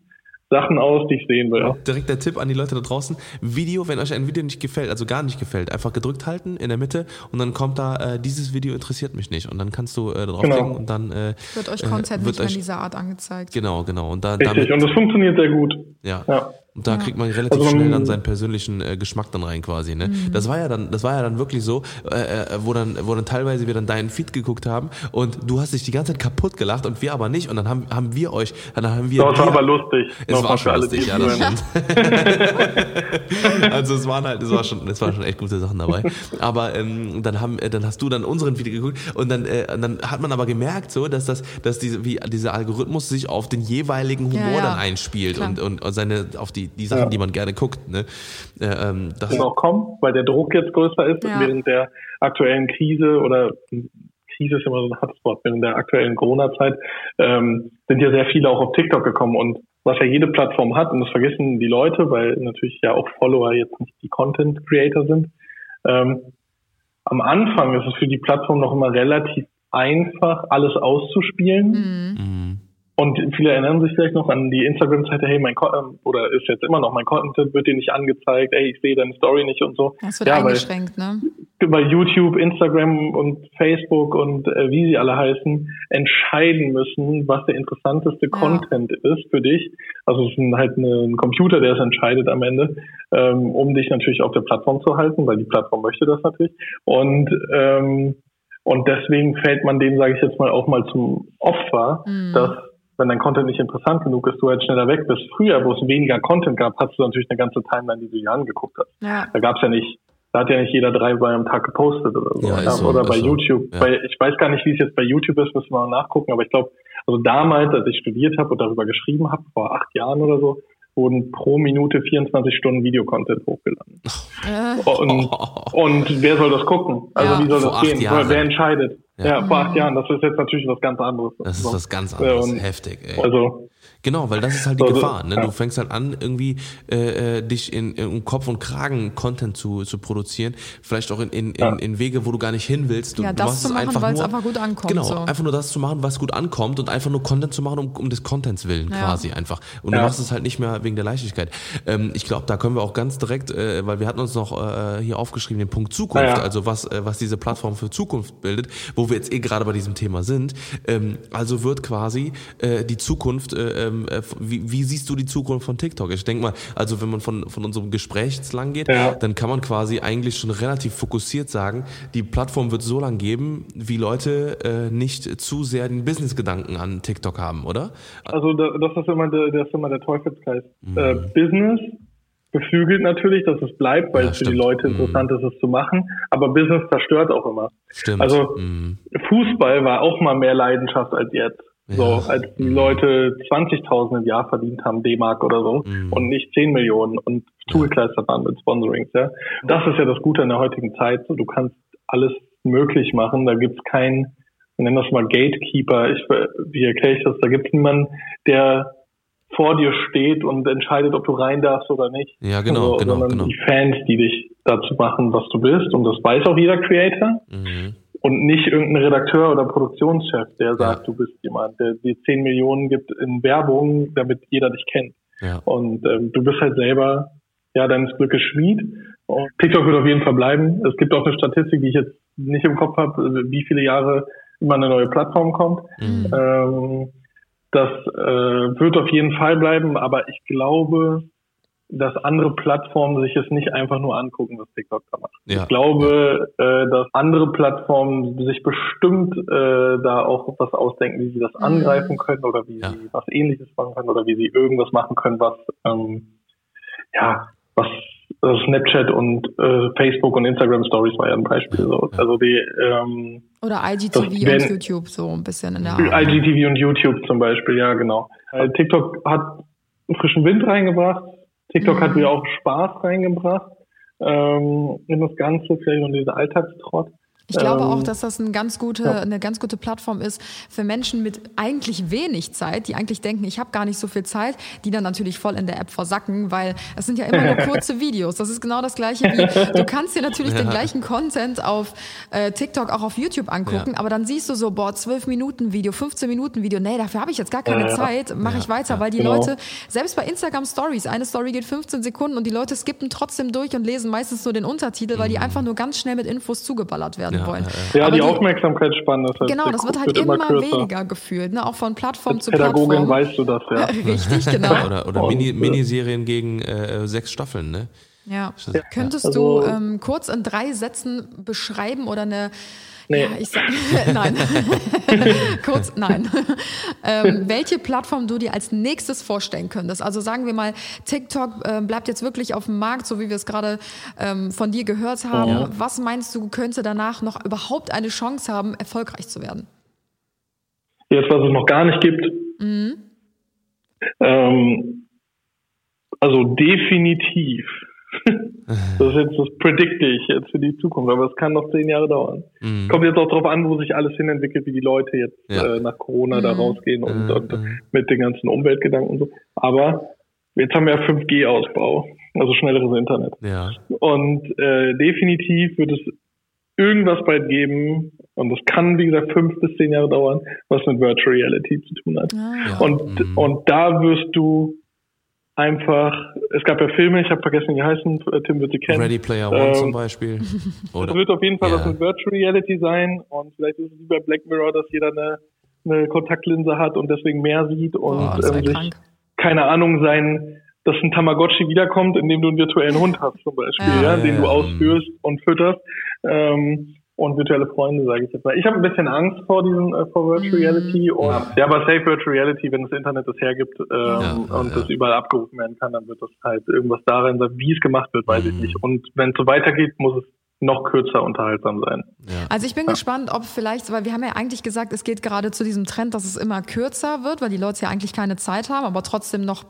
Sachen aus, die ich sehen will. Direkt der Tipp an die Leute da draußen. Video, wenn euch ein Video nicht gefällt, also gar nicht gefällt, einfach gedrückt halten in der Mitte und dann kommt da, äh, dieses Video interessiert mich nicht. Und dann kannst du äh, draufklicken Genau. und dann äh, Wird euch äh, Content wird nicht mehr euch- in dieser Art angezeigt. Genau, genau. Und da, Richtig, damit, und das funktioniert sehr gut. ja. Ja. Und da Ja. kriegt man relativ Also schnell dann seinen persönlichen äh, Geschmack dann rein quasi. Ne? Das war ja dann, das war ja dann wirklich so, äh, äh, wo dann, wo dann teilweise wir dann deinen Feed geguckt haben und du hast dich die ganze Zeit kaputt gelacht und wir aber nicht. Und dann haben, haben wir euch, dann haben wir. Das war aber lustig. es war schon lustig, ja, das stimmt. also es waren halt, es war schon, es waren schon echt gute Sachen dabei. Aber ähm, dann haben, äh, dann hast du dann unseren Video geguckt und dann, äh, dann hat man aber gemerkt, so, dass das, dass diese, wie dieser Algorithmus sich auf den jeweiligen Humor Ja, ja. dann einspielt Klar. und, und, und seine, auf die, die Sachen, Ja. die man gerne guckt. Ne? Äh, ähm, das, Und auch kommen, weil der Druck jetzt größer ist Ja. während der aktuellen Krise oder Krise ist immer so ein hartes Wort, während der aktuellen Corona-Zeit ähm, sind ja sehr viele auch auf TikTok gekommen und was ja jede Plattform hat, und das vergessen die Leute, weil natürlich ja auch Follower jetzt nicht die Content Creator sind. Ähm, am Anfang ist es für die Plattform noch immer relativ einfach, alles auszuspielen. Mhm. Und viele erinnern sich vielleicht noch an die Instagram-Seite, hey, mein Con ähm, oder ist jetzt immer noch mein Content, wird dir nicht angezeigt, ey, ich sehe deine Story nicht und so. Das wird Ja, weil- eingeschränkt, ne? Bei YouTube, Instagram und Facebook und äh, wie sie alle heißen, entscheiden müssen, was der interessanteste Content ist für dich. Also es ist halt ein Computer, der es entscheidet am Ende, ähm, um dich natürlich auf der Plattform zu halten, weil die Plattform möchte das natürlich. Und ähm, und deswegen fällt man dem, sage ich jetzt mal, auch mal zum Opfer, Mhm. dass wenn dein Content nicht interessant genug ist, du halt schneller weg bist. Früher, wo es weniger Content gab, hast du natürlich eine ganze Timeline, die du dir angeguckt hast. Ja. Da gab's ja nicht, da hat ja nicht jeder drei bei am Tag gepostet oder so. Ja, so, oder bei so. YouTube. Ja. Bei, ich weiß gar nicht, wie es jetzt bei YouTube ist, müssen wir mal nachgucken, aber ich glaube, also damals, als ich studiert habe und darüber geschrieben habe, vor acht Jahren oder so, wurden pro Minute 24 Stunden Videocontent hochgeladen. Äh, Und, und wer soll das gucken? Also Ja. wie soll das gehen? Jahren. Wer entscheidet? Ja, vor acht Jahren. Das ist jetzt natürlich was ganz anderes. Das ist was ganz anderes. und- Heftig, ey. Also, Genau, weil das ist halt die Also, Gefahr. Ne? ja. Du fängst halt an, irgendwie äh, äh, dich in, in Kopf und Kragen Content zu, zu produzieren, vielleicht auch in, in, Ja. in, in Wege, wo du gar nicht hin willst. Du, Ja, du das machst zu es machen, einfach weil es einfach gut ankommt, Genau, so. einfach nur das zu machen, was gut ankommt und einfach nur Content zu machen, um, um des Contents willen Ja. quasi einfach. Und du machst es halt nicht mehr wegen der Leichtigkeit. Ähm, ich glaube, da können wir auch ganz direkt, äh, weil wir hatten uns noch äh, hier aufgeschrieben, den Punkt Zukunft, also was, äh, was diese Plattform für Zukunft bildet, wo wir jetzt eh gerade bei diesem Thema sind. Ähm, also wird quasi äh, die Zukunft, äh, ähm, äh, wie, wie siehst du die Zukunft von TikTok? Ich denke mal, also wenn man von, von unserem Gespräch jetzt lang geht, Ja. dann kann man quasi eigentlich schon relativ fokussiert sagen, die Plattform wird so lang geben, wie Leute äh, nicht zu sehr den Business-Gedanken an TikTok haben, oder? also da- das ist immer der, das ist immer der Teufelskreis. Mhm. Äh, Business beflügelt natürlich, dass es bleibt, weil Ja, es für die. Leute Mhm. interessant ist, es zu machen. Aber Business zerstört auch immer. Stimmt. Also Mhm. Fußball war auch mal mehr Leidenschaft als jetzt. So, Ja. als die Leute 20.000 im Jahr verdient haben, D-Mark oder so, Mhm. und nicht 10 Millionen und zugekleistert waren mit Sponsorings, ja. Das ist ja das Gute in der heutigen Zeit. So, du kannst alles möglich machen. Da gibt's keinen, wir nennen das mal Gatekeeper. Ich, wie erkläre ich das? Da gibt's niemanden, der vor dir steht und entscheidet, ob du rein darfst oder nicht. Ja, genau, genau, sondern genau. die Fans, die dich dazu machen, was du bist. Und das weiß auch jeder Creator Mhm. Und nicht irgendein Redakteur oder Produktionschef, der sagt, du bist jemand, der dir 10 Millionen gibt in Werbung, damit jeder dich kennt. Ja. Und ähm, du bist halt selber ja deines Glückes Schmied. Und TikTok wird auf jeden Fall bleiben. Es gibt auch eine Statistik, die ich jetzt nicht im Kopf habe, wie viele Jahre immer eine neue Plattform kommt. Mhm. Ähm, das äh, wird auf jeden Fall bleiben, aber ich glaube, dass andere Plattformen sich es nicht einfach nur angucken, was TikTok da macht. Ja. Ich glaube, äh, dass andere Plattformen sich bestimmt äh, da auch was ausdenken, wie sie das angreifen können oder wie Ja. sie was ähnliches machen können oder wie sie irgendwas machen können, was ähm, ja, was also Snapchat und äh, Facebook und Instagram Stories war ja ein Beispiel. So. Also die ähm, Oder IGTV Das und YouTube, so ein bisschen in der Art. IGTV und YouTube zum Beispiel, ja genau. Äh, TikTok hat frischen Wind reingebracht. TikTok hat wieder auch Spaß reingebracht ähm, in das Ganze, vielleicht noch diese Alltagstrott. Ich glaube Ähm, auch, dass das eine ganz gute, ja. eine ganz gute Plattform ist für Menschen mit eigentlich wenig Zeit, die eigentlich denken, ich habe gar nicht so viel Zeit, die dann natürlich voll in der App versacken, weil es sind ja immer nur kurze Videos. Das ist genau das gleiche wie, du kannst dir natürlich den gleichen Content auf äh, TikTok auch auf YouTube angucken, Ja. aber dann siehst du so, boah, 12 Minuten Video, 15 Minuten Video, nee, dafür habe ich jetzt gar keine Ja, ja. Zeit, mache ich weiter, weil die genau. Leute, selbst bei Instagram Stories, eine Story geht 15 Sekunden und die Leute skippen trotzdem durch und lesen meistens nur den Untertitel, weil die einfach nur ganz schnell mit Infos zugeballert werden Mhm. Ja, wollen. ja, Ja, die die- Aufmerksamkeitsspanne halt Genau, der das wird halt immer, kürzer. weniger gefühlt, ne? auch von Plattform Als zu Pädagogin Plattform. weißt du das, ja. Richtig, genau. Oder, oder Und, Mini, Miniserien gegen äh, sechs Staffeln, ne? Ja. Ja. Könntest Also- du ähm, kurz in drei Sätzen beschreiben oder eine Nee. Ja, ich sag, nein. Kurz, nein. ähm, welche Plattform du dir als nächstes vorstellen könntest? Also sagen wir mal, TikTok äh, bleibt jetzt wirklich auf dem Markt, so wie wir es gerade ähm, von dir gehört haben. Ja. Was meinst du, könnte danach noch überhaupt eine Chance haben, erfolgreich zu werden? Jetzt, was es noch gar nicht gibt. Mhm. Ähm, also definitiv. das ist jetzt, das predikte ich jetzt für die Zukunft, aber es kann noch zehn Jahre dauern. Mhm. Kommt jetzt auch darauf an, wo sich alles hinentwickelt, wie die Leute jetzt Ja. äh, nach Corona da Mhm. rausgehen und, Mhm. und mit den ganzen Umweltgedanken und so. Aber jetzt haben wir ja 5G-Ausbau, also schnelleres Internet. Ja. Und äh, definitiv wird es irgendwas bald geben, und das kann, wie gesagt, fünf bis zehn Jahre dauern, was mit Virtual Reality zu tun hat. Ah. Ja. Und, Mhm. und da wirst du einfach, es gab ja Filme, ich habe vergessen, wie die heißen, äh, Tim wird sie kennen. Ready Player One Ähm, zum Beispiel. Es Oder? wird auf jeden Fall Ja. was mit Virtual Reality sein und vielleicht ist es wie bei Black Mirror, dass jeder eine, eine Kontaktlinse hat und deswegen mehr sieht und Boah, das wär ähm, sich, krank. keine Ahnung, sein, dass ein Tamagotchi wiederkommt, indem du einen virtuellen Hund hast zum Beispiel, Ja. ja, Ja, den du ausführst und fütterst. Ähm, und virtuelle Freunde, sage ich jetzt mal. Ich habe ein bisschen Angst vor diesem äh, vor Virtual Mhm. Reality und ja, aber safe Virtual Reality, wenn das Internet das hergibt ähm, Ja, und ja. das überall abgerufen werden kann, dann wird das halt irgendwas darin sein. Wie es gemacht wird, weiß ich Mhm. nicht. Und wenn es so weitergeht, muss es noch kürzer unterhaltsam sein. Also ich bin gespannt, ob vielleicht, weil wir haben ja eigentlich gesagt, es geht gerade zu diesem Trend, dass es immer kürzer wird, weil die Leute ja eigentlich keine Zeit haben, aber trotzdem noch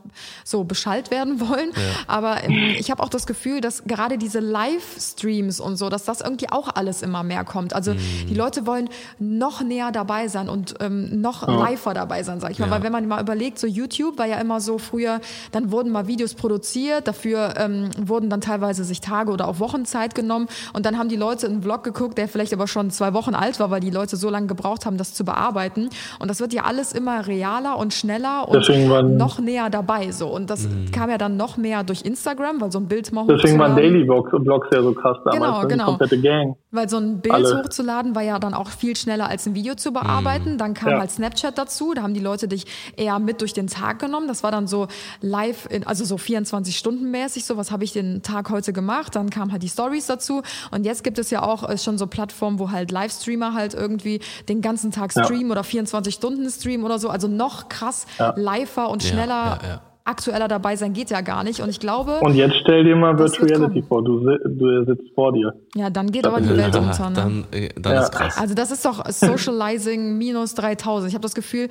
so beschallt werden wollen. Aber ähm, ich habe auch das Gefühl, dass gerade diese Livestreams und so, dass das irgendwie auch alles immer mehr kommt. Also die Leute wollen noch näher dabei sein und ähm, noch liver dabei sein, sag ich mal. Ja. Weil wenn man mal überlegt, so YouTube war ja immer so früher, dann wurden mal Videos produziert, dafür ähm, wurden dann teilweise sich Tage oder auch Wochen Zeit genommen und dann haben die Leute einen Vlog geguckt, der vielleicht aber schon zwei Wochen alt war, weil die Leute so lange gebraucht haben, das zu bearbeiten. Und das wird ja alles immer realer und schneller und Deswegen waren- noch näher dabei. So. Und das Mhm. kam ja dann noch mehr durch Instagram, weil so ein Bild mal Deswegen waren hochzuladen- Daily Vlogs, Vlogs ja so krass damals. Genau, ne? Genau. komplette Gang. Weil so ein Bild Alle. hochzuladen war ja dann auch viel schneller als ein Video zu bearbeiten. Dann kam Ja. halt Snapchat dazu. Da haben die Leute dich eher mit durch den Tag genommen. Das war dann so live, in, also so 24 Stunden mäßig. So was habe ich den Tag heute gemacht. Dann kamen halt die Stories dazu. Und jetzt gibt es ja auch äh, schon so Plattformen, wo halt Livestreamer halt irgendwie den ganzen Tag Ja. streamen oder 24 Stunden streamen oder so. Also noch krass liver und Ja, schneller, ja, ja. Aktueller dabei sein geht ja gar nicht. Und ich glaube, Und jetzt stell dir mal Das Virtual Reality vor. Du, du sitzt vor dir. ja, dann geht aber die Welt unter. Ne? Dann, äh, dann Ja. ist krass. Also das ist doch Socializing minus 3000. Ich habe das Gefühl,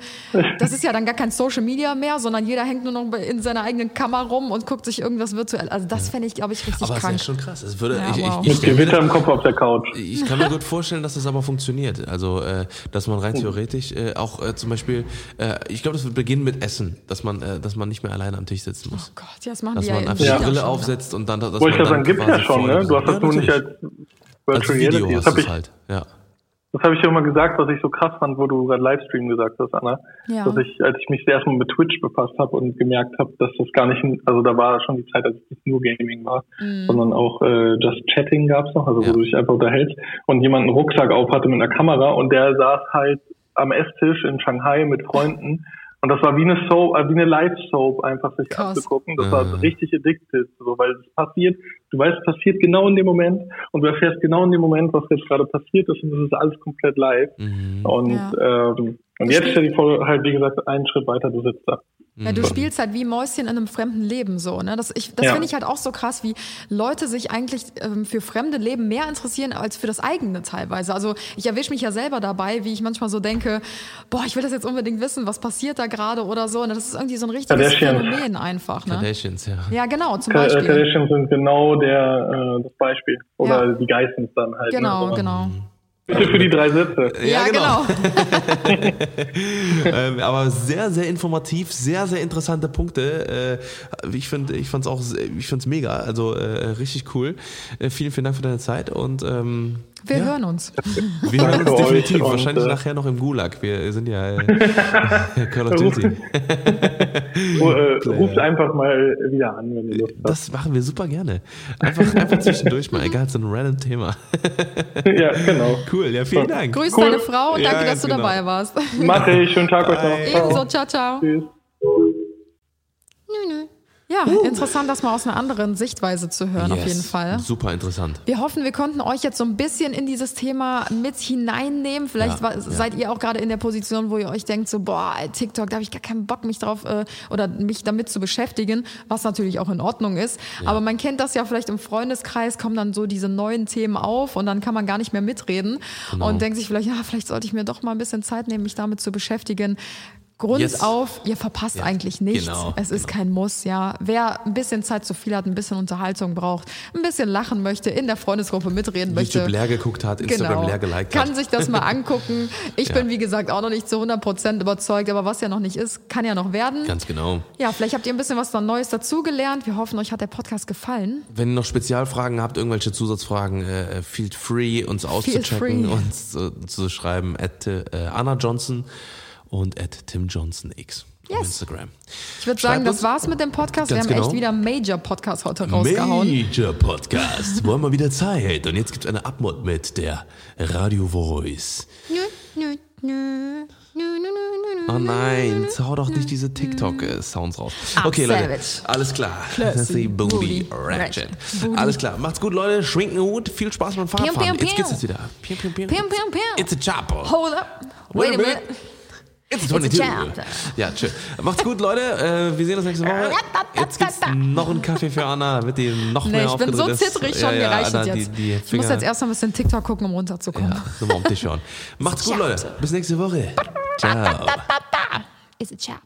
das ist ja dann gar kein Social Media mehr, sondern jeder hängt nur noch in seiner eigenen Kammer rum und guckt sich irgendwas virtuell. Also das fände ich, glaube ich, richtig Aber es ist ja krank. schon krass. Es würde, Ja, ich, wow. ich, ich, mir Gewitter im Kopf auf der Couch. Ich kann mir gut vorstellen, dass das aber funktioniert. Also, äh, dass man rein theoretisch äh, auch äh, zum Beispiel, äh, ich glaube, das wird beginnen mit Essen, dass man, äh, dass man nicht mehr alleine am Tisch sitzen muss. Oh Gott, ja, das machen dass die ja man in einfach China die Brille aufsetzt und dann, Wollte ich ja sagen, dann gibt's ja schon, ne? Du hast das Ja, nur nicht als als Virtual Video Reality. Das hast habe du ich, es halt. Ja. das hab ich ja immer gesagt, was ich so krass fand, wo du gerade Livestream gesagt hast, Anna. Ja. Dass ich, als ich mich das erste Mal mit Twitch befasst habe und gemerkt habe, dass das gar nicht, also da war schon die Zeit, als es nicht nur Gaming war, sondern auch äh, Just Chatting gab's noch, also Ja. wo du dich einfach unterhältst und jemand einen Rucksack auf hatte mit einer Kamera und der saß halt am Esstisch in Shanghai mit Freunden und das war wie eine Soap, äh, wie eine Live-Soap einfach sich Krass. anzugucken. Das Ja. war richtig addicted, so, weil es passiert, du weißt, es passiert genau in dem Moment und du erfährst genau in dem Moment, was jetzt gerade passiert ist und das ist alles komplett live. Mhm. Und, ähm, und jetzt stell dir vor, halt, wie gesagt, einen Schritt weiter, du sitzt da. Ja, du spielst halt wie Mäuschen in einem fremden Leben so, ne? Das, ich, das Ja. finde ich halt auch so krass, wie Leute sich eigentlich ähm, für fremde Leben mehr interessieren als für das eigene teilweise. Also ich erwische mich ja selber dabei, wie ich manchmal so denke, boah, ich will das jetzt unbedingt wissen, was passiert da gerade oder so. Und das ist irgendwie so ein richtiges. Phänomen einfach, ne? Kardashians, ja. Ja, genau, zum Ka- äh, Beispiel. Kardashians sind genau der, äh, das Beispiel. Oder Ja. die Geissens dann halt. Genau, ne? genau. Bitte für die drei Sätze. Ja, genau. ähm, aber sehr, sehr informativ, sehr, sehr interessante Punkte. Äh, ich finde, ich fand's auch, ich find's mega, also äh, richtig cool. Äh, vielen, vielen Dank für deine Zeit und ähm, Wir ja, hören uns. wir hören uns definitiv. und, Wahrscheinlich äh, nachher noch im Gulag. Wir sind ja äh, Call of Duty. Ruft einfach mal wieder an, wenn ihr Lust habt. Das machen wir super gerne. Einfach, einfach zwischendurch mal, egal, so ein random Thema. ja, genau. Cool, ja, vielen Dank. Grüß Cool. deine Frau und Ja, danke, dass ganz du genau. dabei warst. Mache ich. Schönen Tag euch noch. Ciao. Ebenso, ciao, ciao. Tschüss. Ja, interessant, das mal aus einer anderen Sichtweise zu hören, auf Yes. jeden Fall. Super interessant. Wir hoffen, wir konnten euch jetzt so ein bisschen in dieses Thema mit hineinnehmen. Vielleicht Ja, war, ja. seid ihr auch gerade in der Position, wo ihr euch denkt, so, boah, TikTok, da habe ich gar keinen Bock, mich drauf äh, oder mich damit zu beschäftigen, was natürlich auch in Ordnung ist. Aber man kennt das ja vielleicht im Freundeskreis, kommen dann so diese neuen Themen auf und dann kann man gar nicht mehr mitreden Genau. und denkt sich vielleicht, ja, vielleicht sollte ich mir doch mal ein bisschen Zeit nehmen, mich damit zu beschäftigen. Grund Yes. auf, ihr verpasst Ja, eigentlich nichts. genau, es ist kein Muss, ja. Wer ein bisschen Zeit zu viel hat, ein bisschen Unterhaltung braucht, ein bisschen lachen möchte, in der Freundesgruppe mitreden möchte. YouTube leer geguckt hat, Instagram Genau. leer geliked Kann hat. sich das mal angucken. Ich Ja. bin, wie gesagt, auch noch nicht zu 100% überzeugt, aber was ja noch nicht ist, kann ja noch werden. Ganz genau. Ja, vielleicht habt ihr ein bisschen was Neues dazugelernt. Wir hoffen, euch hat der Podcast gefallen. Wenn ihr noch Spezialfragen habt, irgendwelche Zusatzfragen, äh, feel free, uns auszuchecken, uns zu, zu schreiben, at äh, Anna Johnson und at Tim Johnson X auf Yes. Instagram. Ich würde sagen, das war's mit dem Podcast. Wir haben echt genau. wieder einen Major-Podcast heute rausgehauen. Major Podcast. Wollen wir wieder Zeit. Und jetzt gibt's eine Abmod mit der Radio Voice. Oh nein, hau doch nicht diese TikTok-Sounds raus. I'm Okay, Leute, alles klar. Classy, Booty Ratchet. Alles klar, macht's gut, Leute. Schwingt Hut. Viel Spaß beim Fahrradfahren. Jetzt geht's jetzt wieder. It's a chopper. Hold up. Wait, a minute. It's 22. Ja, tschö. Macht's gut, Leute. Äh, wir sehen uns nächste Woche. Jetzt gibt's noch einen Kaffee für Anna, damit die noch Nee, mehr ich bin so aufgedreht ist. zittrig schon, Ja, ja, Anna, jetzt. Die, die ich muss jetzt erst mal ein bisschen TikTok gucken, um runterzukommen. Ja, so mal auf dich schauen. Macht's gut, Leute. Bis nächste Woche. Ciao. Is a chat.